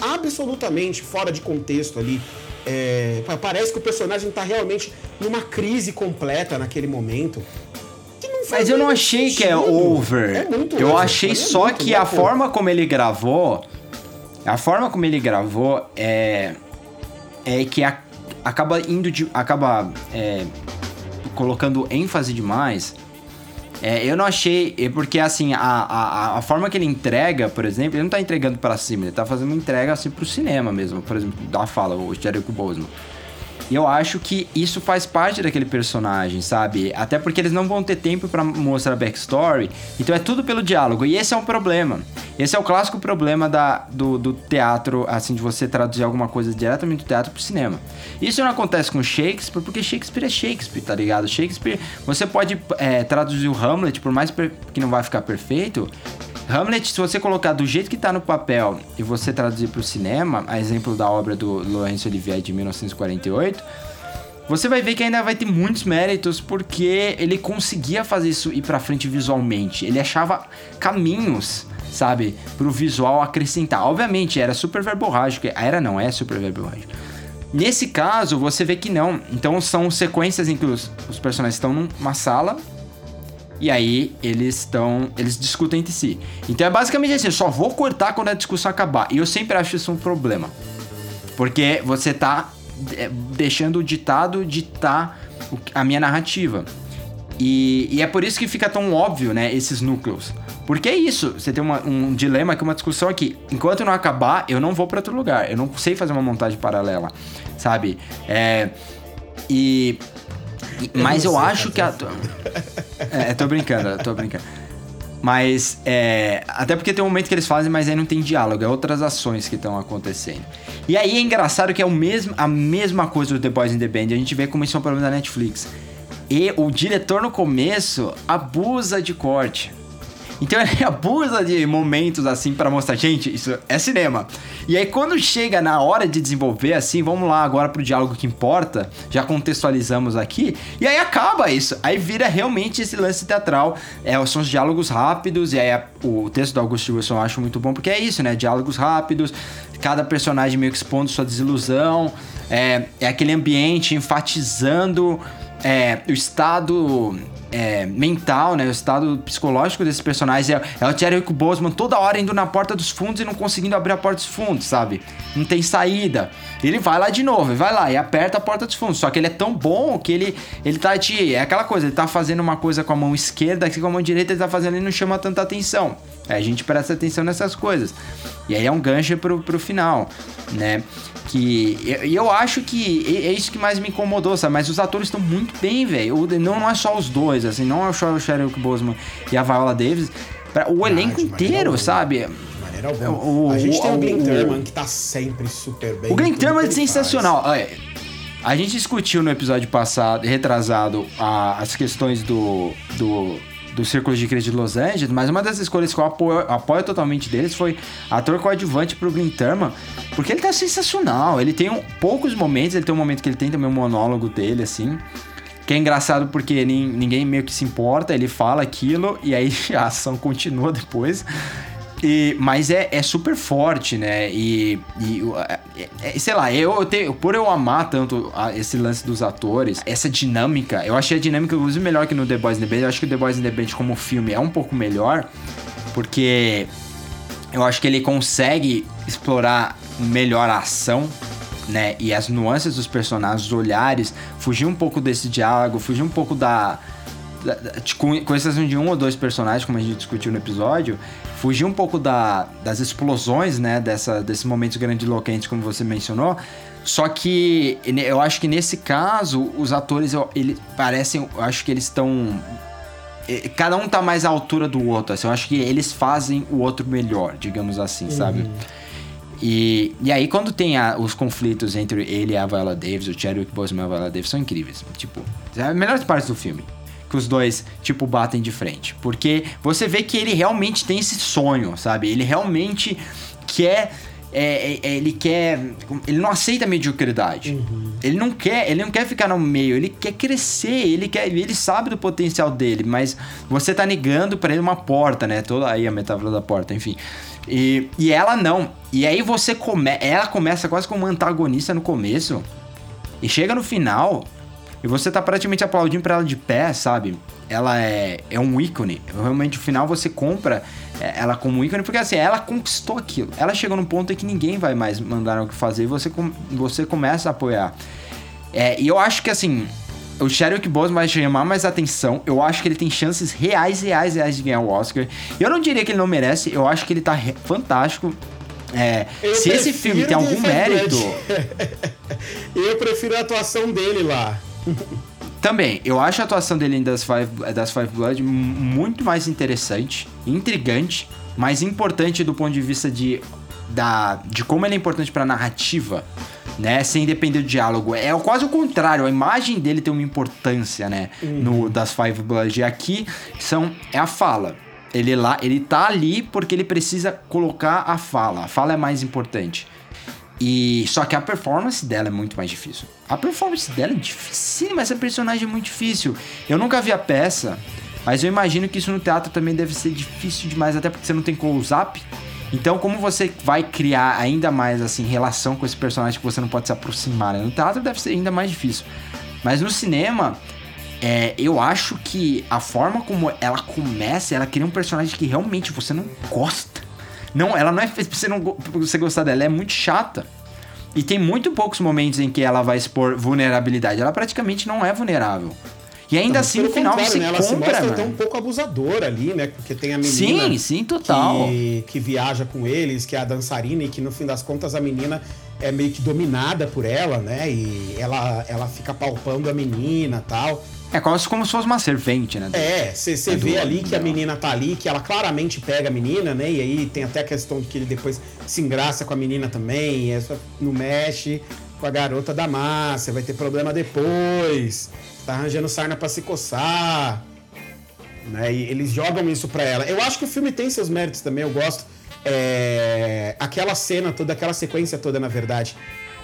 absolutamente fora de contexto ali. É, pa- parece que o personagem tá realmente numa crise completa naquele momento. Mas eu não achei que é sentido. over. É eu over. achei é só que a forma como ele gravou. A forma como ele gravou é. É que a- acaba indo de. acaba é, colocando ênfase demais. É, eu não achei. é Porque assim, a, a, a forma que ele entrega, por exemplo, ele não tá entregando pra cima, ele tá fazendo uma entrega assim pro cinema mesmo. Por exemplo, da fala, o Jericho Boseman. E eu acho que isso faz parte daquele personagem, sabe? Até porque eles não vão ter tempo pra mostrar backstory. Então é tudo pelo diálogo. E esse é um problema. Esse é o clássico problema da, do, do teatro, assim, de você traduzir alguma coisa diretamente do teatro pro cinema. Isso não acontece com Shakespeare, porque Shakespeare é Shakespeare, tá ligado? Shakespeare, você pode é, traduzir o Hamlet, por mais que não vai ficar perfeito. Hamlet, se você colocar do jeito que tá no papel e você traduzir pro cinema, a exemplo da obra do Laurence Olivier de 1948, você vai ver que ainda vai ter muitos méritos porque ele conseguia fazer isso ir pra frente visualmente. Ele achava caminhos, sabe, pro visual acrescentar. Obviamente, era super verborrágico. Era não, é super verborrágico. Nesse caso, você vê que não. Então são sequências em que os, os personagens estão numa sala e aí eles estão. Eles discutem entre si. Então é basicamente assim, eu só vou cortar quando a discussão acabar. E eu sempre acho isso um problema. Porque você tá é, deixando o ditado ditar a minha narrativa. E, e é por isso que fica tão óbvio, né, esses núcleos. Porque é isso, você tem uma- um dilema aqui, uma discussão aqui. Enquanto não acabar, eu não vou pra outro lugar. Eu não sei fazer uma montagem paralela, sabe? É, e, e- mas eu, sei acho que a. fazer É, tô brincando, tô brincando. Mas, é. Até porque tem um momento que eles fazem, mas aí não tem diálogo, é outras ações que estão acontecendo. E aí é engraçado que é o mesmo, a mesma coisa do The Boys in the Band. A gente vê como isso é um problema da Netflix. E o diretor no começo abusa de corte. Então ele abusa de momentos assim pra mostrar, gente, isso é cinema. E aí quando chega na hora de desenvolver assim, vamos lá agora pro diálogo que importa, já contextualizamos aqui, e aí acaba isso. Aí vira realmente esse lance teatral, é, são os diálogos rápidos, e aí a- o texto do Augusto Wilson eu acho muito bom, porque é isso, né? Diálogos rápidos, cada personagem meio que expondo sua desilusão, é, é aquele ambiente enfatizando é, o estado é, mental, né? O estado psicológico desses personagens. É, é o Chadwick Boseman toda hora indo na porta dos fundos e não conseguindo abrir a porta dos fundos, sabe? Não tem saída. Ele vai lá de novo, vai lá e aperta a porta dos fundos. Só que ele é tão bom que ele, ele tá te. É aquela coisa, ele tá fazendo uma coisa com a mão esquerda, que com a mão direita ele tá fazendo e não chama tanta atenção. Aí a gente presta atenção nessas coisas. E aí é um gancho pro, pro final, né? Que eu, eu acho que é é isso que mais me incomodou, sabe? Mas os atores estão muito bem, velho. O- Não, não é só os dois, assim, não é só o Chadwick Boseman e a Viola Davis. pra- O elenco de maneira inteiro, sabe? De maneira alguma. O- a gente tem o Glenn o- Turman, que tá sempre super bem. O Glenn Turman é sensacional. Olha, A gente discutiu no episódio passado, retrasado, a- as questões do, do, do Círculo de Crise de Los Angeles, mas uma das escolhas que eu apoio, apoio totalmente deles foi ator coadjuvante pro Glenn Turman, porque ele tá sensacional. Ele tem um- poucos momentos, ele tem um momento que ele tem também um monólogo dele, assim. Que é engraçado porque nin- ninguém meio que se importa, ele fala aquilo e aí a ação continua depois. E, mas é, é super forte, né? E, e o- é- é- sei lá, eu, eu tenho, por eu amar tanto a- esse lance dos atores, essa dinâmica, eu achei a dinâmica inclusive melhor que no The Boys in the Band. Eu acho que o The Boys in the Band como filme é um pouco melhor, porque eu acho que ele consegue explorar melhor a ação, né? E as nuances dos personagens, os olhares, fugir um pouco desse diálogo, fugir um pouco da. da- da- com, com exceção de um ou dois personagens, como a gente discutiu no episódio, fugir um pouco da, das explosões, né? Dessa, desses momentos grandiloquentes, como você mencionou. Só que eu acho que nesse caso, os atores, eu, ele parecem. Eu acho que eles estão cada um tá mais à altura do outro. Assim, eu acho que eles fazem o outro melhor, digamos assim, sabe? E, e aí, quando tem a- os conflitos entre ele e a Viola Davis, o Chadwick Boseman e a Viola Davis são incríveis. Tipo, é a melhor parte do filme. Que os dois, tipo, batem de frente. Porque você vê que ele realmente tem esse sonho, sabe? Ele realmente quer. é, é, ele quer. Ele não aceita a mediocridade. Ele não quer. Ele não quer ficar no meio. Ele quer crescer. Ele quer. Ele sabe do potencial dele. Mas você tá negando pra ele uma porta, né? Toda aí a metáfora da porta, enfim. E, e ela não. E aí você come, ela começa quase como antagonista no começo. E chega no final e você tá praticamente aplaudindo pra ela de pé, sabe? Ela é, é um ícone. Realmente, no final você compra é, ela como um ícone, porque assim, ela conquistou aquilo. Ela chegou num ponto em que ninguém vai mais mandar o que fazer e você, com- você começa a apoiar. É, e eu acho que assim, o Chadwick Boseman vai chamar mais atenção. Eu acho que ele tem chances reais, reais, reais de ganhar o Oscar. Eu não diria que ele não merece, eu acho que ele tá fantástico. É, se esse filme tem algum mérito. Eu prefiro a atuação dele lá. Também, eu acho a atuação dele em Das Five, das Five Blood muito mais interessante, intrigante, mais importante do ponto de vista de, da, de como ele é importante pra narrativa, né? Sem depender do diálogo. É quase o contrário, a imagem dele tem uma importância, né? No Das Five Blood. E aqui são, é a fala. Ele, lá, ele tá ali porque ele precisa colocar a fala. A fala é mais importante. E só que a performance dela é muito mais difícil. A performance dela é dificílima, essa personagem é muito difícil. Eu nunca vi a peça, mas eu imagino que isso no teatro também deve ser difícil demais, até porque você não tem close-up. Então, como você vai criar ainda mais assim relação com esse personagem que você não pode se aproximar? Né? No teatro deve ser ainda mais difícil. Mas no cinema, é, eu acho que a forma como ela começa, ela cria um personagem que realmente você não gosta. Não, ela não é feita pra você, não, pra você gostar dela, ela é muito chata. E tem muito poucos momentos em que ela vai expor vulnerabilidade. Ela praticamente não é vulnerável. E ainda assim, no final, você né? Ela se compra, mostra mano. até um pouco abusadora ali, né? Porque tem a menina. Sim, sim, total. Que, que viaja com eles, que é a dançarina, e que no fim das contas a menina é meio que dominada por ela, né? E ela, ela fica palpando a menina tal. É quase como se fosse uma servente, né? É, você vê ali que a menina tá ali, que ela claramente pega a menina, né? E aí tem até a questão de que ele depois se engraça com a menina também, e essa não mexe com a garota da massa, vai ter problema depois, tá arranjando sarna pra se coçar, né? E eles jogam isso pra ela. Eu acho que o filme tem seus méritos também, eu gosto. É, aquela cena toda, aquela sequência toda, na verdade,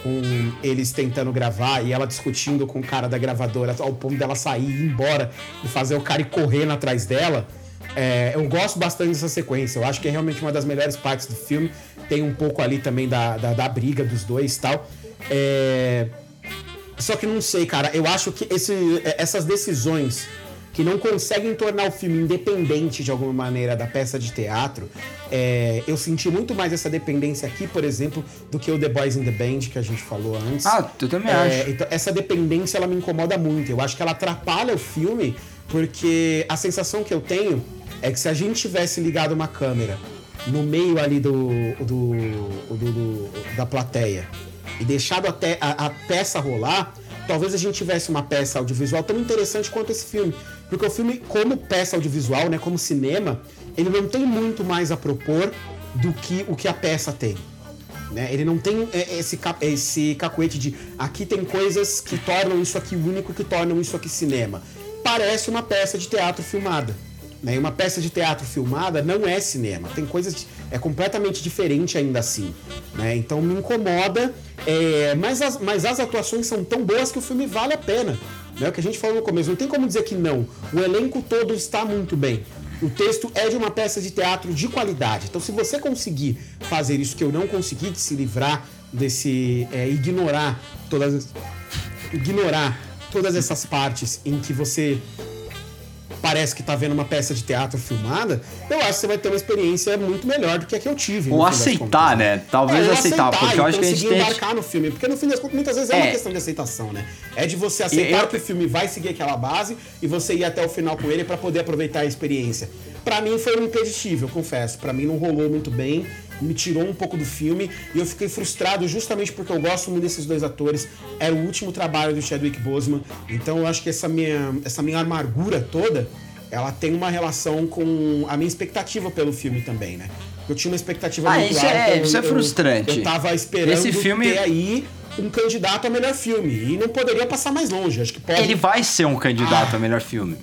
com eles tentando gravar e ela discutindo com o cara da gravadora ao ponto dela sair e ir embora e fazer o cara ir correndo atrás dela. É, eu gosto bastante dessa sequência. Eu acho que é realmente uma das melhores partes do filme. Tem um pouco ali também da, da, da briga dos dois e tal. É, só que não sei, cara. Eu acho que esse- essas decisões que não conseguem tornar o filme independente de alguma maneira da peça de teatro, é, eu senti muito mais essa dependência aqui, por exemplo, do que o The Boys in the Band que a gente falou antes. Ah, eu também É, acho. então, essa dependência ela me incomoda muito. Eu acho que ela atrapalha o filme porque a sensação que eu tenho é que se a gente tivesse ligado uma câmera no meio ali do, do, do- do- da plateia e deixado até a, a peça rolar, talvez a gente tivesse uma peça audiovisual tão interessante quanto esse filme. Porque o filme, como peça audiovisual, né, como cinema, ele não tem muito mais a propor do que o que a peça tem né? Ele não tem é, esse, ca- esse cacuete de aqui tem coisas que tornam isso aqui único, que tornam isso aqui cinema. Parece uma peça de teatro filmada. Né? E uma peça de teatro filmada não é cinema. Tem coisas. é completamente diferente ainda assim. Né? Então me incomoda. é, mas, as, mas as atuações são tão boas que o filme vale a pena. Né? O que a gente falou no começo. Não tem como dizer que não. O elenco todo está muito bem. O texto é de uma peça de teatro de qualidade. Então, se você conseguir fazer isso que eu não consegui, de se livrar desse. é, ignorar todas. as- ignorar todas essas partes em que você parece que tá vendo uma peça de teatro filmada, eu acho que você vai ter uma experiência muito melhor do que a que eu tive. Ou aceitar, né? Talvez ou aceitar, porque eu acho que a gente conseguir tem- embarcar no filme. Porque no fim das contas, muitas vezes é, uma É. questão de aceitação, né? É de você aceitar eu- que o filme vai seguir aquela base e você ir até o final com ele pra poder aproveitar a experiência. Pra mim foi um impeditivo, eu confesso. Pra mim não rolou muito bem, me tirou um pouco do filme e eu fiquei frustrado justamente porque eu gosto muito desses dois atores. Era o último trabalho do Chadwick Boseman, então eu acho que essa minha, essa minha amargura toda, ela tem uma relação com a minha expectativa pelo filme também, né? Eu tinha uma expectativa Ah, muito isso é- alta. eu- isso é eu- frustrante. Eu, tava esperando Esse filme- ter aí um candidato a melhor filme e não poderia passar mais longe. Acho que pode. Ele vai ser um candidato a melhor filme.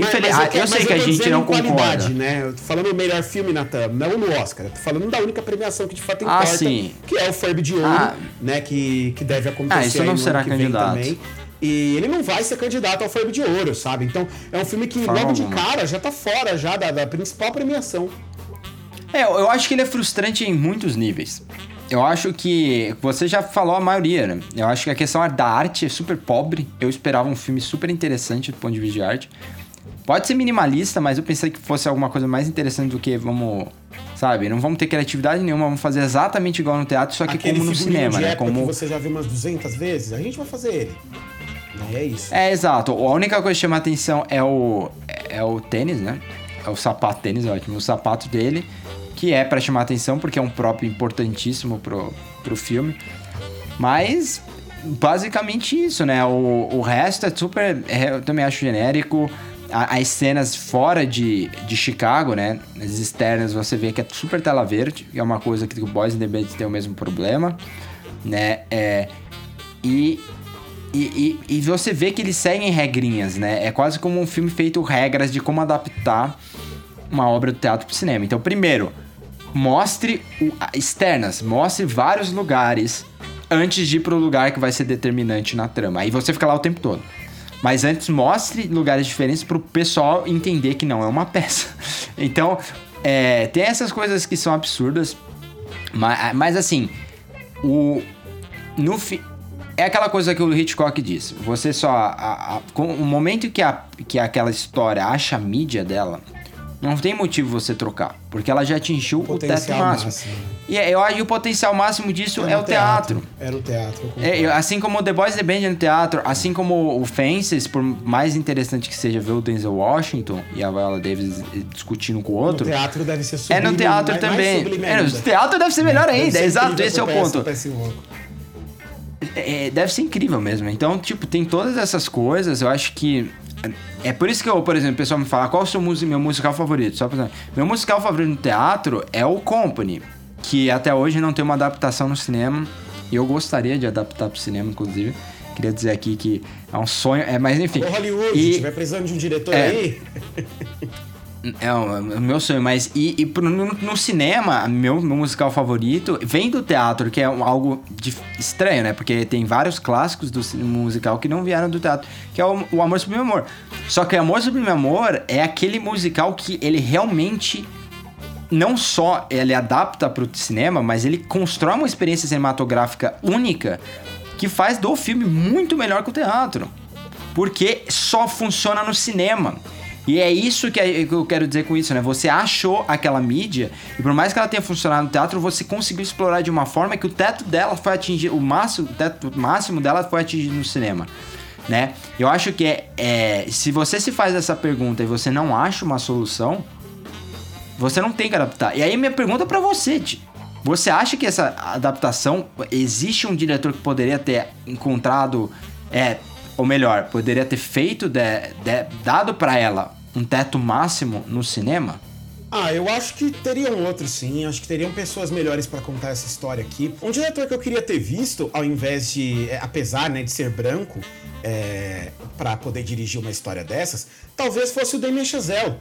Mas- Infeliz... mas ah, eu, quero- sei mas que a gente não concorda. né? Eu tô falando melhor filme, Natan, não no Oscar. Eu tô falando da única premiação que de fato Ah, importa, sim. que é o Ferb de Ouro, Ah. né? Que, que deve acontecer Ah, isso não será candidato. também. E ele não vai ser candidato ao Ferb de Ouro, sabe? Então é um filme que Forma logo de cara já tá fora já da, da principal premiação. É, eu eu acho que ele é frustrante em muitos níveis. Eu acho que você já falou a maioria, né? Eu acho que a questão da arte é super pobre. Eu esperava um filme super interessante do ponto de vista de arte. Pode ser minimalista, mas eu pensei que fosse alguma coisa mais interessante do que vamos, sabe? Não vamos ter criatividade nenhuma, vamos fazer exatamente igual no teatro, só que Aquele como no cinema, né? Como que você já viu umas 200 vezes, a gente vai fazer ele. Né? É isso. É, exato. A única coisa que chama atenção é o, é o tênis, né? É o sapato tênis, ótimo. O sapato dele, que é pra chamar atenção porque é um próprio importantíssimo pro, pro filme. Mas basicamente isso, né? O, o resto é super. é, eu também acho genérico. As cenas fora de, de Chicago, né? As externas, você vê que é super tela verde, que é uma coisa que o Boys in the Band tem o mesmo problema, né? É, e, e, e, e você vê que eles seguem regrinhas, né? É quase como um filme feito regras de como adaptar uma obra do teatro pro cinema. Então, primeiro, mostre o- externas, mostre vários lugares antes de ir pro lugar que vai ser determinante na trama. Aí você fica lá o tempo todo. Mas antes mostre lugares diferentes pro pessoal entender que não é uma peça. Então, é, tem essas coisas que são absurdas. Mas, mas assim, o no fi, é aquela coisa que o Hitchcock diz. Você só a, a- com o momento que a que aquela história acha a mídia dela, não tem motivo você trocar, porque ela já atingiu o, teto Potencial máximo. máximo. E é- eu acho que o potencial máximo disso é, o teatro. Era o teatro. É, assim como o The Boys The Band é no teatro, assim como o Fences, por mais interessante que seja ver o Denzel Washington e a Viola Davis discutindo com o outro, No teatro deve ser é sublime. no teatro mais- mais também. sublime É, ainda. teatro deve ser melhor ainda, ser exato, esse é o ponto. É, deve ser incrível mesmo. Então, tipo, tem todas essas coisas. Eu acho que. É por isso que eu, por exemplo, o pessoal me fala qual é o seu meu musical favorito. Só pra... Meu musical favorito no teatro é o Company, que até hoje não tem uma adaptação no cinema. E eu gostaria de adaptar pro cinema, inclusive. Queria dizer aqui que é um sonho. É, mas enfim. Ô, Hollywood, E- tiver precisando de um diretor É. aí, É o, é o meu sonho, mas e, e pro- no, no cinema, meu, meu musical favorito vem do teatro, que é um- algo de- estranho, né? Porque tem vários clássicos do musical que não vieram do teatro, que é o, o Amor Sublime Amor. Só que o Amor Sublime Amor é aquele musical que ele realmente não só ele adapta pro cinema, mas ele constrói uma experiência cinematográfica única que faz do filme muito melhor que o teatro. Porque só funciona no cinema. E é isso que é- que eu quero dizer com isso, né? Você achou aquela mídia e por mais que ela tenha funcionado no teatro, você conseguiu explorar de uma forma que o teto dela foi atingido, o máximo, o teto máximo dela foi atingido no cinema, né? Eu acho que é, é se você se faz essa pergunta e você não acha uma solução, você não tem que adaptar. E aí minha pergunta pra você, Ti. Você acha que essa adaptação existe um diretor que poderia ter encontrado, é, ou melhor, poderia ter feito, de- de- dado pra ela um teto máximo no cinema? Ah, eu acho que teriam outros sim, acho que teriam pessoas melhores pra contar essa história aqui. Um diretor que eu queria ter visto, ao invés de, é, apesar né, de ser branco, é, para poder dirigir uma história dessas, talvez fosse o Damien Chazelle.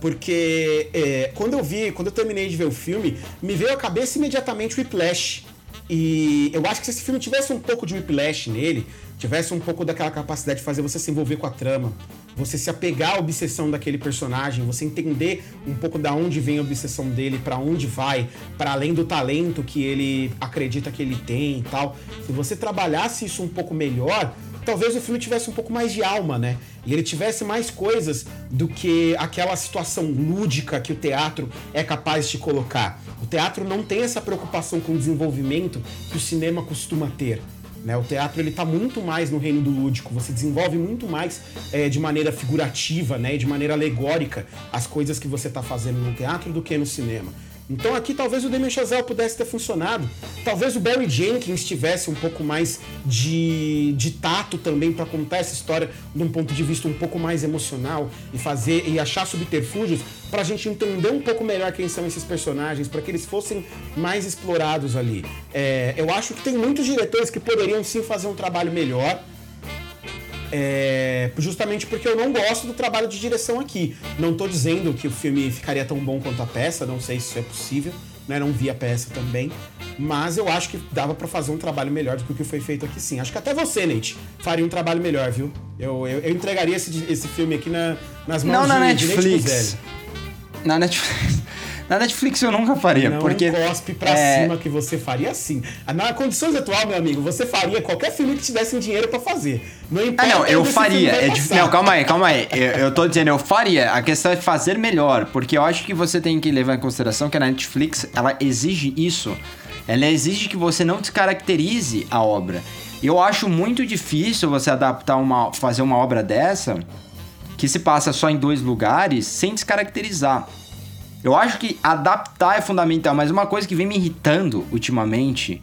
Porque é, quando eu vi, quando eu terminei de ver o filme, me veio à cabeça imediatamente o Whiplash. E eu acho que se esse filme tivesse um pouco de Whiplash nele, tivesse um pouco daquela capacidade de fazer você se envolver com a trama, você se apegar à obsessão daquele personagem, você entender um pouco da onde vem a obsessão dele, pra onde vai, para além do talento que ele acredita que ele tem e tal. Se você trabalhasse isso um pouco melhor, talvez o filme tivesse um pouco mais de alma, né? E ele tivesse mais coisas do que aquela situação lúdica que o teatro é capaz de colocar. O teatro não tem essa preocupação com o desenvolvimento que o cinema costuma ter. Né? O teatro ele tá muito mais no reino do lúdico, você desenvolve muito mais é, de maneira figurativa, né? de maneira alegórica as coisas que você tá fazendo no teatro do que no cinema. Então aqui talvez o Damien Chazelle pudesse ter funcionado. Talvez o Barry Jenkins tivesse um pouco mais de, de tato também para contar essa história de um ponto de vista um pouco mais emocional e fazer e achar subterfúgios para a gente entender um pouco melhor quem são esses personagens, para que eles fossem mais explorados ali. É, eu acho que tem muitos diretores que poderiam sim fazer um trabalho melhor. É, justamente porque eu não gosto do trabalho de direção aqui. Não tô dizendo que o filme ficaria tão bom quanto a peça, não sei se isso é possível, né? Não vi a peça também. Mas eu acho que dava pra fazer um trabalho melhor do que o que foi feito aqui sim. Acho que até você, Nate, faria um trabalho melhor, viu? Eu, eu, eu entregaria esse, esse filme aqui na- nas mãos Não na de, de Nate Netflix. Guzzelli. Na Netflix. Na Netflix eu nunca faria, Não porque. cospe pra é, cima que você faria sim. Na condições atual, meu amigo, você faria qualquer filme que tivesse dinheiro pra fazer. Não Ah, importa não, eu faria. É dif-. Não, calma aí, calma aí. Eu, eu tô dizendo, eu faria. A questão é fazer melhor. Porque eu acho que você tem que levar em consideração que a Netflix, ela exige isso. Ela exige que você não descaracterize a obra. Eu acho muito difícil você adaptar uma. fazer uma obra dessa que se passa só em dois lugares sem descaracterizar. Eu acho que adaptar é fundamental, mas uma coisa que vem me irritando ultimamente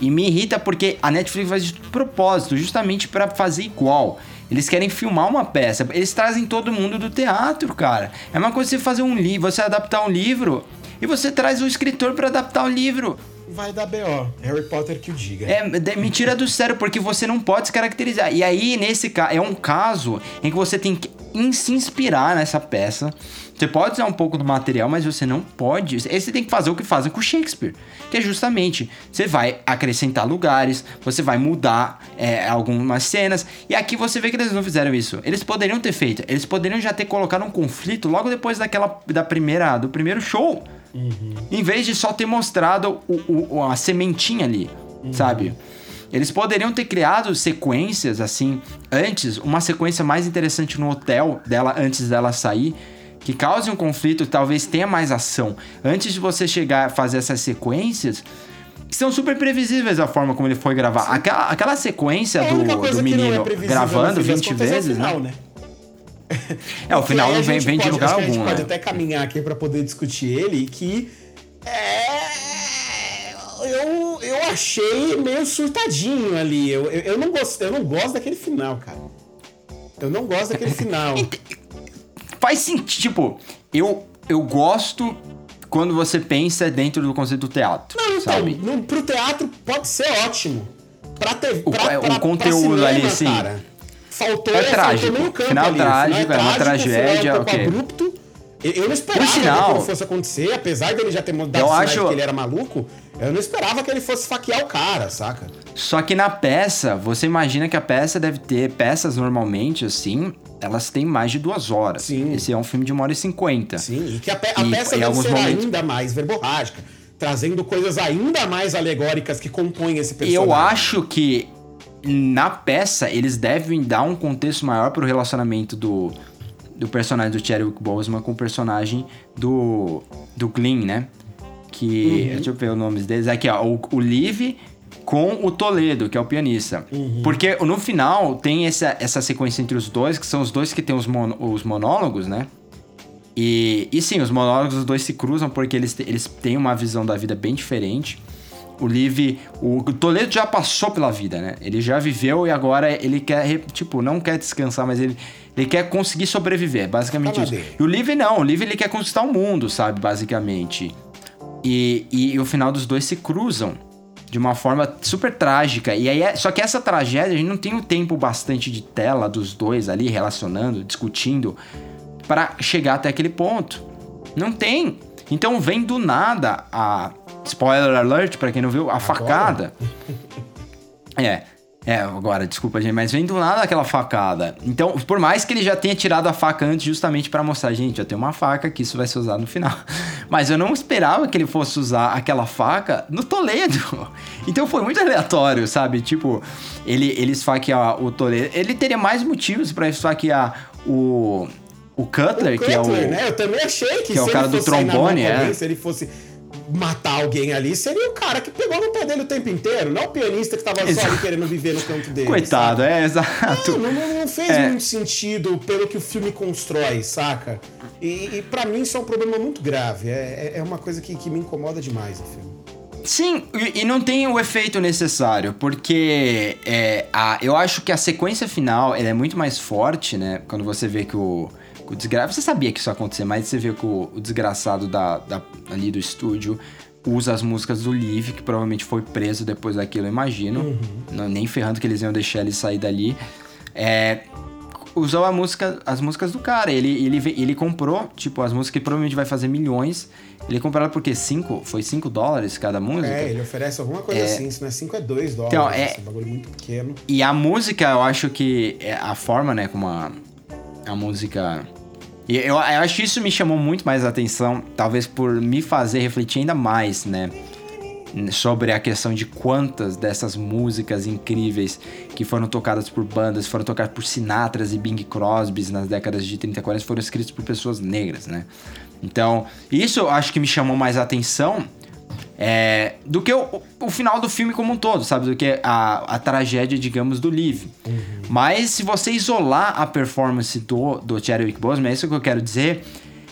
E me irrita porque a Netflix faz de propósito, justamente pra fazer igual. Eles querem filmar uma peça. Eles trazem todo mundo do teatro, cara. É uma coisa você fazer um livro, você adaptar um livro e você traz o escritor pra adaptar o livro. Vai dar B.O. Harry Potter que o diga. É, me tira do sério, porque você não pode se caracterizar. E aí, nesse caso, é um caso em que você tem que se inspirar nessa peça. Você pode usar um pouco do material, mas você não pode. Aí você tem que fazer o que fazem com Shakespeare. Que é justamente, você vai acrescentar lugares, você vai mudar é, algumas cenas. E aqui você vê que eles não fizeram isso. Eles poderiam ter feito. Eles poderiam já ter colocado um conflito logo depois daquela da primeira, do primeiro show. Em vez de só ter mostrado o- o- a sementinha ali, sabe? Eles poderiam ter criado sequências assim antes, uma sequência mais interessante no hotel dela antes dela sair, que cause um conflito, talvez tenha mais ação. Antes de você chegar a fazer essas sequências, que são super previsíveis a forma como ele foi gravar. Aquela, aquela sequência É do, do é menino previsível, gravando no fim das 20 contas, vezes, é final, né? né? É, o final não vem, vem de pode- lugar que A algum, gente pode né? até caminhar aqui pra poder discutir ele, que é, eu, eu achei meio surtadinho ali. Eu, eu, eu não gosto, eu não gosto daquele final, cara. Eu não gosto daquele final. Faz sentido. Tipo, eu, eu gosto quando você pensa dentro do conceito do teatro. Não, então, sabe? no, pro teatro pode ser ótimo. Pra ter, O- pra, é, o pra, conteúdo pra cinema, ali, sim. Cara, faltou, É faltou trágico. campo Final ali. Trágico, é uma trágico, tragédia, final é um pouco ok. abrupto. Eu não esperava sinal- que aquilo fosse acontecer, apesar dele já ter mudado Eu acho- que ele era maluco, eu não esperava que ele fosse esfaquear o cara, saca? Só que na peça, você imagina que a peça deve ter. Peças normalmente, assim, elas têm mais de duas horas. Sim. Esse é um filme de uma hora e cinquenta. Sim, e que a, pe a E- peça em deve alguns ser momentos- ainda mais verborrágica, trazendo coisas ainda mais alegóricas que compõem esse E personagem. eu acho que na peça eles devem dar um contexto maior pro relacionamento do, do personagem do Chadwick Boseman com o personagem do, do Glenn, né? Que. Deixa eu ver os nomes deles. Aqui, ó. O, o Liv com o Toledo, que é o pianista. Porque no final tem essa, essa sequência entre os dois, que são os dois que tem os, mono- os monólogos, né? E, e sim, os monólogos dos dois se cruzam porque eles, eles têm uma visão da vida bem diferente. O Liv, o Toledo já passou pela vida, né? Ele já viveu e agora ele quer, tipo, não quer descansar, mas ele, ele quer conseguir sobreviver, basicamente isso. dele. E o Liv não, o Liv ele quer conquistar o mundo, sabe, basicamente. E, e, e o final dos dois se cruzam de uma forma super trágica. E aí, é- só que essa tragédia, a gente não tem o tempo bastante de tela dos dois ali relacionando, discutindo, para chegar até aquele ponto. Não tem. Então vem do nada a. Spoiler alert, pra quem não viu, a facada. É. É, agora, desculpa, gente, mas vem do nada aquela facada. Então, por mais que ele já tenha tirado a faca antes, justamente pra mostrar, gente, já tem uma faca que isso vai ser usado no final. Mas eu não esperava que ele fosse usar aquela faca no Toledo. Então foi muito aleatório, sabe? Tipo, ele, ele esfaquear o Toledo. Ele teria mais motivos pra esfaquear o. O Cutler, O que é o. Cutler, né? Eu também achei que, que é o cara do trombone, é. Se ele fosse matar alguém ali, seria o cara que pegou no pé dele o tempo inteiro, não o pianista que tava só Exato. ali querendo viver no canto dele. Coitado, sabe? é, exato. Não, não, não fez É. muito sentido pelo que o filme constrói, saca? E, e para mim isso é um problema muito grave. É, é- é uma coisa que, que me incomoda demais o filme. Sim, e, não tem o efeito necessário, porque é, a, eu acho que a sequência final é muito mais forte, né? Quando você vê que o, o desgraçado. Você sabia que isso ia acontecer, mas você vê que o, o desgraçado da, da- ali do estúdio usa as músicas do Liv, que provavelmente foi preso depois daquilo, eu imagino. Não, nem ferrando que eles iam deixar ele sair dali. É, usou a música, as músicas do cara. Ele, ele, ele comprou, tipo, as músicas que provavelmente vai fazer milhões. Ele comprou ela por quê? Cinco? Foi 5 dólares cada música? É, ele oferece alguma coisa É. assim. Se não é 5, é 2 dólares. Então, é- Esse bagulho muito pequeno. E a música, eu acho que é a forma, né, como a, a música. E eu, eu acho que isso me chamou muito mais a atenção, talvez por me fazer refletir ainda mais, né? Sobre a questão de quantas dessas músicas incríveis que foram tocadas por bandas, foram tocadas por Sinatras e Bing Crosbys nas décadas de 30 e 40 foram escritas por pessoas negras, né? Então, isso eu acho que me chamou mais a atenção é, do que o, o final do filme como um todo, sabe? Do que a, a tragédia, digamos, do Liv. Mas se você isolar a performance do, do Chadwick Boseman, é isso que eu quero dizer.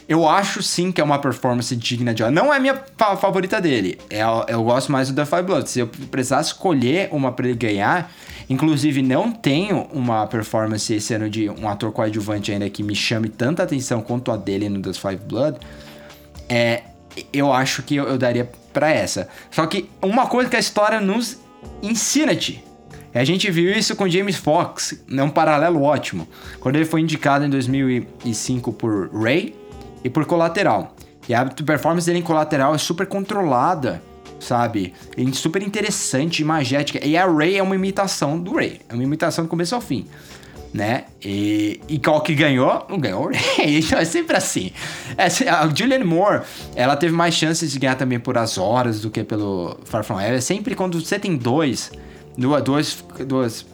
Eu acho sim que é uma performance digna de. Não é a minha fa- favorita dele. É, eu gosto mais do The Five Blood. Se eu precisasse escolher uma pra ele ganhar, inclusive não tenho uma performance esse ano de um ator coadjuvante ainda que me chame tanta atenção quanto a dele no The Five Blood. É, eu acho que eu, eu daria pra essa. Só que uma coisa que a história nos ensina-te. A gente viu isso com James Fox, é um paralelo ótimo. Quando ele foi indicado em 2005 por Ray e por Colateral. E a performance dele em Colateral é super controlada, sabe? E super interessante, imagética. E a Ray é uma imitação do Ray, é uma imitação do começo ao fim né? E, e qual que ganhou? Não ganhou. Então é sempre assim. Essa- a Julianne Moore, ela teve mais chances de ganhar também por As Horas do que pelo Far From Heaven. É Sempre quando você tem dois, duas, duas, duas,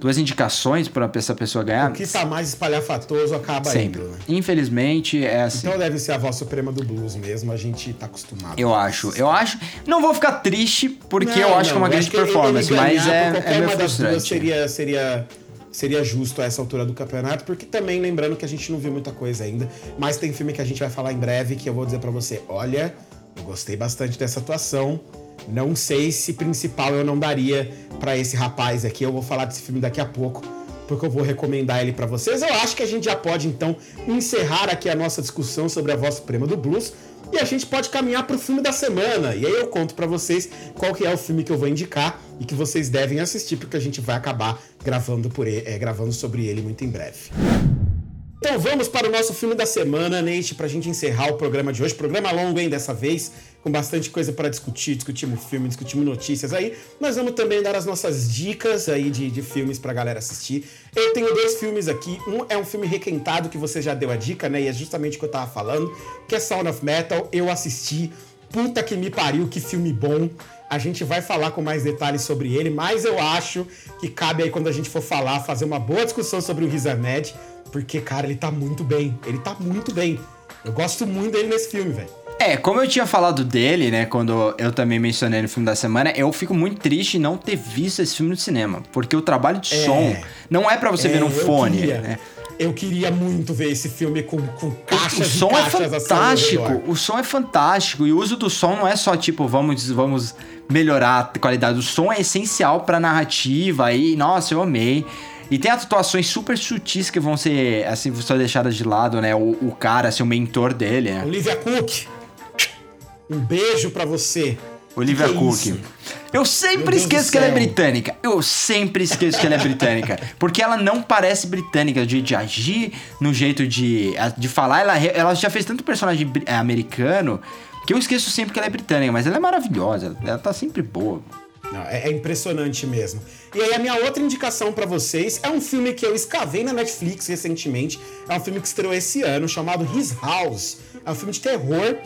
duas indicações pra essa pessoa ganhar. O que tá mais espalhafatoso acaba Sempre. indo, né? Infelizmente, é assim. Então deve ser a voz suprema do blues mesmo, a gente tá acostumado. Eu acho, eu acho. Não vou ficar triste, porque Não, eu acho que é não, uma grande performance, mas é, é meio frustrante. seria, seria, seria justo a essa altura do campeonato, porque também lembrando que a gente não viu muita coisa ainda, mas tem filme que a gente vai falar em breve que eu vou dizer pra você, olha, eu gostei bastante dessa atuação. Não sei se principal eu não daria pra esse rapaz aqui. Eu vou falar desse filme daqui a pouco, porque eu vou recomendar ele pra vocês. Eu acho que a gente já pode então encerrar aqui a nossa discussão sobre a voz suprema do blues. E a gente pode caminhar pro filme da semana. E aí eu conto pra vocês qual que é o filme que eu vou indicar e que vocês devem assistir, porque a gente vai acabar gravando, por ele, é, gravando sobre ele muito em breve. Então vamos para o nosso filme da semana, Nate, pra gente encerrar o programa de hoje. Programa longo, hein, dessa vez, com bastante coisa para discutir. Discutimos filme, discutimos notícias aí. Nós vamos também dar as nossas dicas aí de, de filmes pra galera assistir. Eu tenho dois filmes aqui. Um é um filme requentado, que você já deu a dica, né? E é justamente o que eu tava falando, que é Sound of Metal. Eu assisti. Puta que me pariu, que filme bom. A gente vai falar com mais detalhes sobre ele, mas eu acho que cabe aí quando a gente for falar, fazer uma boa discussão sobre o Riz Ahmed, porque, cara, ele tá muito bem. Ele tá muito bem. Eu gosto muito dele nesse filme, velho. É, como eu tinha falado dele, né, quando eu também mencionei no filme da semana, eu fico muito triste em não ter visto esse filme no cinema, porque o trabalho de É. som não é pra você ver É, num eu fone, queria- né? Eu queria muito ver esse filme com, com O caixas som e é caixas ao fantástico, o som é fantástico e o uso do som não é só tipo vamos vamos melhorar a qualidade, o som é essencial pra narrativa aí, nossa, eu amei. E tem atuações super sutis que vão ser assim, só deixadas de lado, né? O, o cara, assim, o mentor dele, né? Olivia Cook, um beijo pra você. Olivia Que é Cook. isso? Eu sempre esqueço que ela é britânica. Eu sempre esqueço que ela é britânica. Porque ela não parece britânica. Jeito de agir, no jeito de, de falar. Ela, ela já fez tanto personagem eh, americano que eu esqueço sempre que ela é britânica. Mas ela é maravilhosa. Ela tá sempre boa. Não, é, é impressionante mesmo. E aí a minha outra indicação pra vocês é um filme que eu escavei na Netflix recentemente. É um filme que estreou esse ano, chamado His House. É um filme de terror,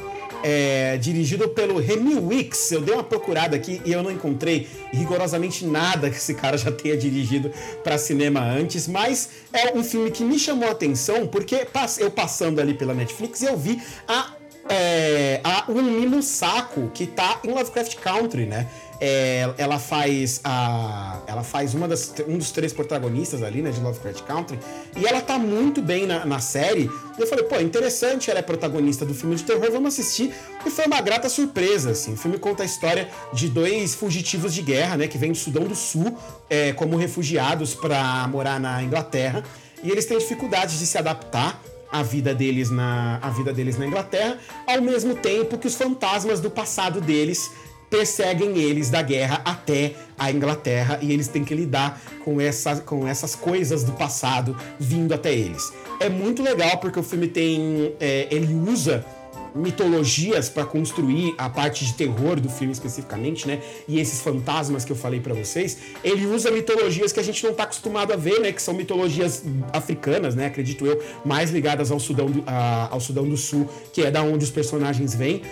é, dirigido pelo Remy Wicks. Eu dei uma procurada aqui e eu não encontrei rigorosamente nada que esse cara já tenha dirigido pra cinema antes, mas é um filme que me chamou a atenção porque eu passando ali pela Netflix eu vi a é, a Umi Musako, que tá em Lovecraft Country, né? É, ela faz a. Ela faz uma das, um dos três protagonistas ali, né, de Lovecraft Country. E ela tá muito bem na, na série. E eu falei, pô, interessante, ela é protagonista do filme de terror, vamos assistir. E foi uma grata surpresa, assim. O filme conta a história de dois fugitivos de guerra, né? Que vêm do Sudão do Sul é, como refugiados para morar na Inglaterra. E eles têm dificuldades de se adaptar a vida deles na a vida deles na Inglaterra, ao mesmo tempo que os fantasmas do passado deles perseguem eles da guerra até a Inglaterra e eles têm que lidar com, essa, com essas coisas do passado vindo até eles. É muito legal porque o filme tem é, ele usa mitologias para construir a parte de terror do filme especificamente, né? E esses fantasmas que eu falei para vocês, ele usa mitologias que a gente não tá acostumado a ver, né? Que são mitologias africanas, né? Acredito eu, mais ligadas ao Sudão do, a- ao Sudão do Sul, que é da onde os personagens vêm.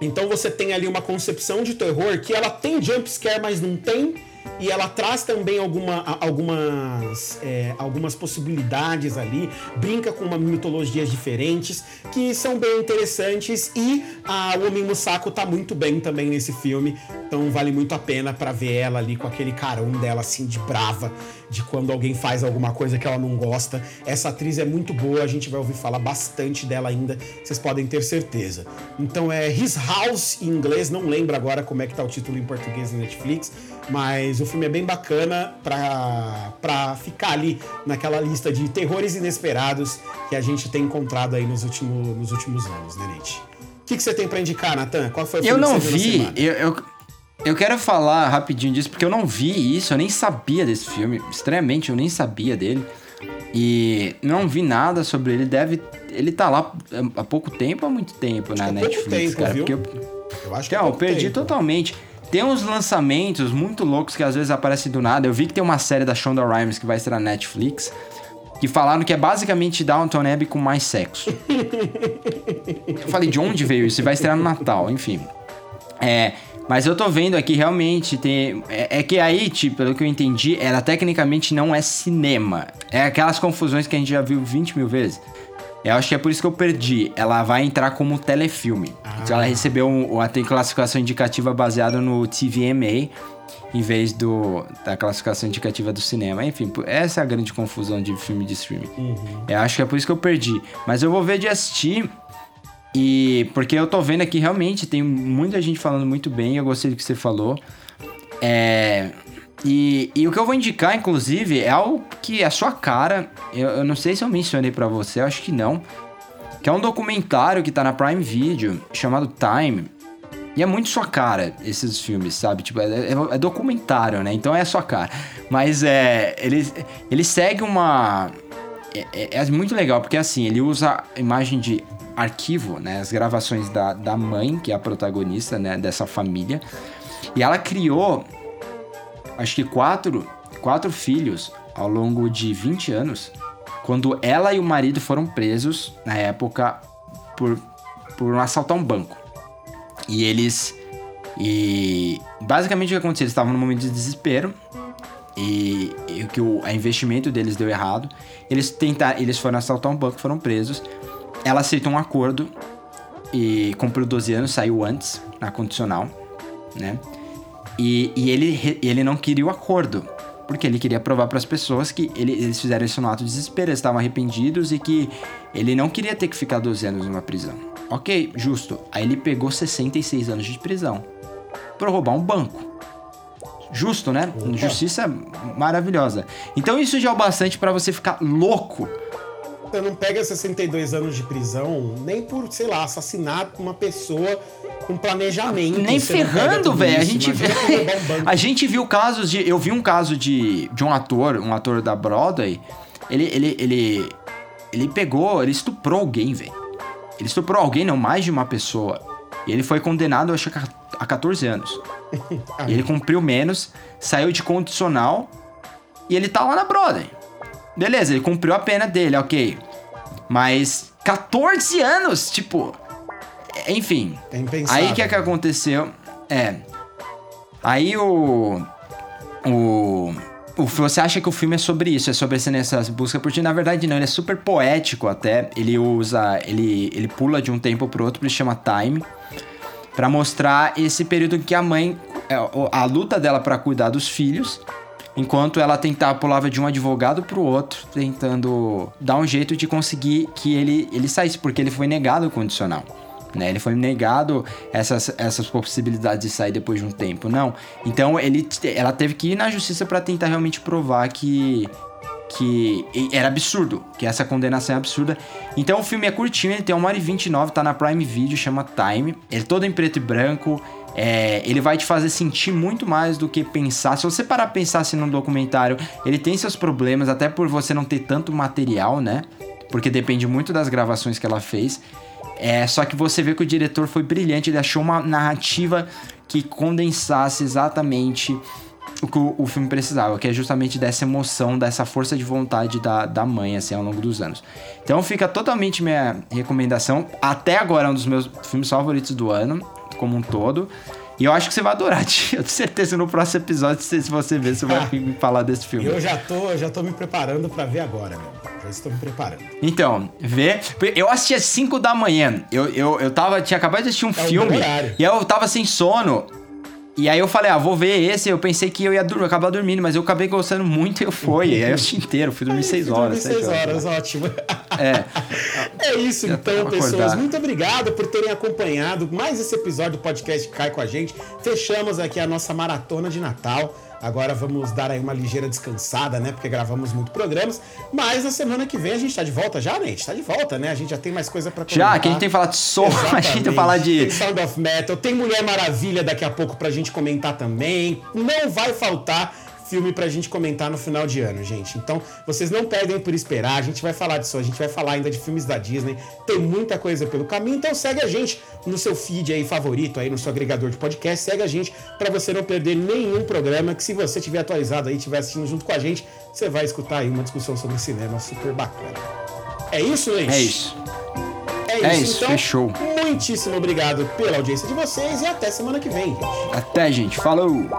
Então você tem ali uma concepção de terror que ela tem jump scare, mas não tem. E ela traz também alguma, algumas, é, algumas possibilidades ali, brinca com uma mitologias diferentes que são bem interessantes e a Omi Musako tá muito bem também nesse filme, então vale muito a pena pra ver ela ali com aquele carão dela assim de brava, de quando alguém faz alguma coisa que ela não gosta. Essa atriz é muito boa, a gente vai ouvir falar bastante dela ainda, vocês podem ter certeza. Então é His House em inglês, não lembro agora como é que tá o título em português na Netflix, mas o filme é bem bacana pra, pra ficar ali naquela lista de terrores inesperados que a gente tem encontrado aí nos, último, nos últimos anos, né, Nate? O que, que você tem pra indicar, Natan? Qual foi o Eu filme não que você viu na vi, semana? eu, eu, eu quero falar rapidinho disso, porque eu não vi isso, eu nem sabia desse filme. Estranhamente, eu nem sabia dele. E não vi nada sobre ele. Deve. Ele tá lá há pouco tempo ou há muito tempo na que há pouco Netflix, tempo, cara? viu? Porque eu, Eu acho que é Então, eu perdi tempo. totalmente. Tem uns lançamentos muito loucos que às vezes aparecem do nada. Eu vi que tem uma série da Shonda Rhimes que vai estrear na Netflix. Que falaram que é basicamente Downton Abbey com mais sexo. eu falei, de onde veio isso? E vai estrear no Natal, enfim. É, mas eu tô vendo aqui realmente tem. É, é que aí, tipo, pelo que eu entendi, ela tecnicamente não é cinema. É aquelas confusões que a gente já viu 20 mil vezes. Eu acho que é por isso que eu perdi. Ela vai entrar como telefilme. Então ela recebeu um, uma classificação indicativa baseada no TVMA, em vez do, da classificação indicativa do cinema. Enfim, essa é a grande confusão de filme de streaming. Eu acho que é por isso que eu perdi. Mas eu vou ver de assistir. E porque eu tô vendo aqui realmente tem muita gente falando muito bem, eu gostei do que você falou. É. E, e o que eu vou indicar, inclusive, é algo que é a sua cara. Eu, eu não sei se eu mencionei pra você, eu acho que não. Que é um documentário que tá na Prime Video, chamado Time. E é muito sua cara, esses filmes, sabe? Tipo, é, é- é documentário, né? Então é a sua cara. Mas é. Ele, ele segue uma. É, é- é muito legal, porque assim, ele usa a imagem de arquivo, né? As gravações da, da mãe, que é a protagonista, né? Dessa família. E ela criou, acho que quatro, quatro filhos ao longo de 20 anos, quando ela e o marido foram presos, na época, por, por um assalto a um banco. E eles. E basicamente o que aconteceu? Eles estavam num momento de desespero. E, e que o investimento deles deu errado. Eles tentaram, eles foram assaltar um banco, foram presos. Ela aceitou um acordo e cumpriu 12 anos, saiu antes, na condicional, né? E, e ele, ele não queria o acordo, porque ele queria provar para as pessoas que ele- eles fizeram isso no ato de desespero, eles estavam arrependidos e que ele não queria ter que ficar 12 anos numa prisão. Ok, justo. Aí ele pegou 66 anos de prisão por roubar um banco. Justo, né? Justiça maravilhosa. Então isso já é o bastante para você ficar louco. Você não pega 62 anos de prisão nem por, sei lá, assassinar uma pessoa com planejamento. Nem ferrando, velho. A gente, a gente viu casos de. Eu vi um caso de, de um ator, um ator da Broadway. Ele, ele, ele, ele pegou, ele estuprou alguém, velho. Ele estuprou alguém, não, mais de uma pessoa. E ele foi condenado, acho que a 14 anos. E ele cumpriu menos, saiu de condicional e ele tá lá na Broadway. Beleza, ele cumpriu a pena dele, ok. Mas 14 anos, tipo. Enfim. É impensável. Aí o que é que aconteceu? É. Aí o. O. o- Você acha que o filme é sobre isso, é sobre essa- buscas por ti? Na verdade, não, ele é super poético até. Ele usa. Ele, ele pula de um tempo pro outro, ele chama Time. Pra mostrar esse período que a mãe. é, o- A luta dela pra cuidar dos filhos. Enquanto ela tentava pulava de um advogado pro outro, tentando dar um jeito de conseguir que ele, ele saísse, porque ele foi negado o condicional. Né? Ele foi negado essas, essas possibilidades de sair depois de um tempo. Não. Então ele, ela teve que ir na justiça pra tentar realmente provar que, que era absurdo, que essa condenação é absurda. Então o filme é curtinho, ele tem 1 hora e 29, tá na Prime Video, chama Time. Ele é todo em preto e branco. é, ele vai te fazer sentir muito mais do que pensar. Se você parar pra pensar assim num documentário, ele tem seus problemas, até por você não ter tanto material, né? Porque depende muito das gravações que ela fez. É, só que você vê que o diretor foi brilhante, ele achou uma narrativa que condensasse exatamente o que o, o filme precisava, que é justamente dessa emoção, dessa força de vontade da, da mãe, assim, ao longo dos anos. Então fica totalmente minha recomendação. Até agora é um dos meus filmes favoritos do ano, como um todo. E eu acho que você vai adorar, tio. Eu tenho certeza no próximo episódio, se você ver, você vai me falar desse filme. Eu já tô, eu já tô me preparando pra ver agora, meu. Já estou me preparando. Então, vê. Eu assisti às 5 da manhã. Eu, eu, eu tava, tinha acabado de assistir um É filme. E eu tava sem sono. E aí eu falei, ah, vou ver esse. Eu pensei que eu ia dormir, acabar dormindo, mas eu acabei gostando muito e eu fui. E aí eu assisti inteiro, fui dormir 6 Fui horas. dormir sete seis horas, ótimo. É. É isso então, pessoas. acordado. Muito obrigado por terem acompanhado mais esse episódio do podcast Cai com a gente. Fechamos aqui a nossa maratona de Natal. Agora vamos dar aí uma ligeira descansada, né? Porque gravamos muito programas. Mas na semana que vem a gente tá de volta já, né? A gente tá de volta, né? A gente já tem mais coisa pra Já, que a gente tem que falar de som, a gente tem que falar de. Tem Sound of Metal, tem Mulher Maravilha daqui a pouco pra gente comentar também. Não vai faltar filme pra gente comentar no final de ano, gente. Então, vocês não perdem por esperar. A gente vai falar disso, a gente vai falar ainda de filmes da Disney. Tem muita coisa pelo caminho, então segue a gente no seu feed aí favorito, aí no seu agregador de podcast. Segue a gente pra você não perder nenhum programa que se você tiver atualizado aí, estiver assistindo junto com a gente, você vai escutar aí uma discussão sobre cinema super bacana. É isso, Leite? É isso. É isso, É isso, então. fechou. Muitíssimo obrigado pela audiência de vocês e até semana que vem, gente. Até, gente. Falou!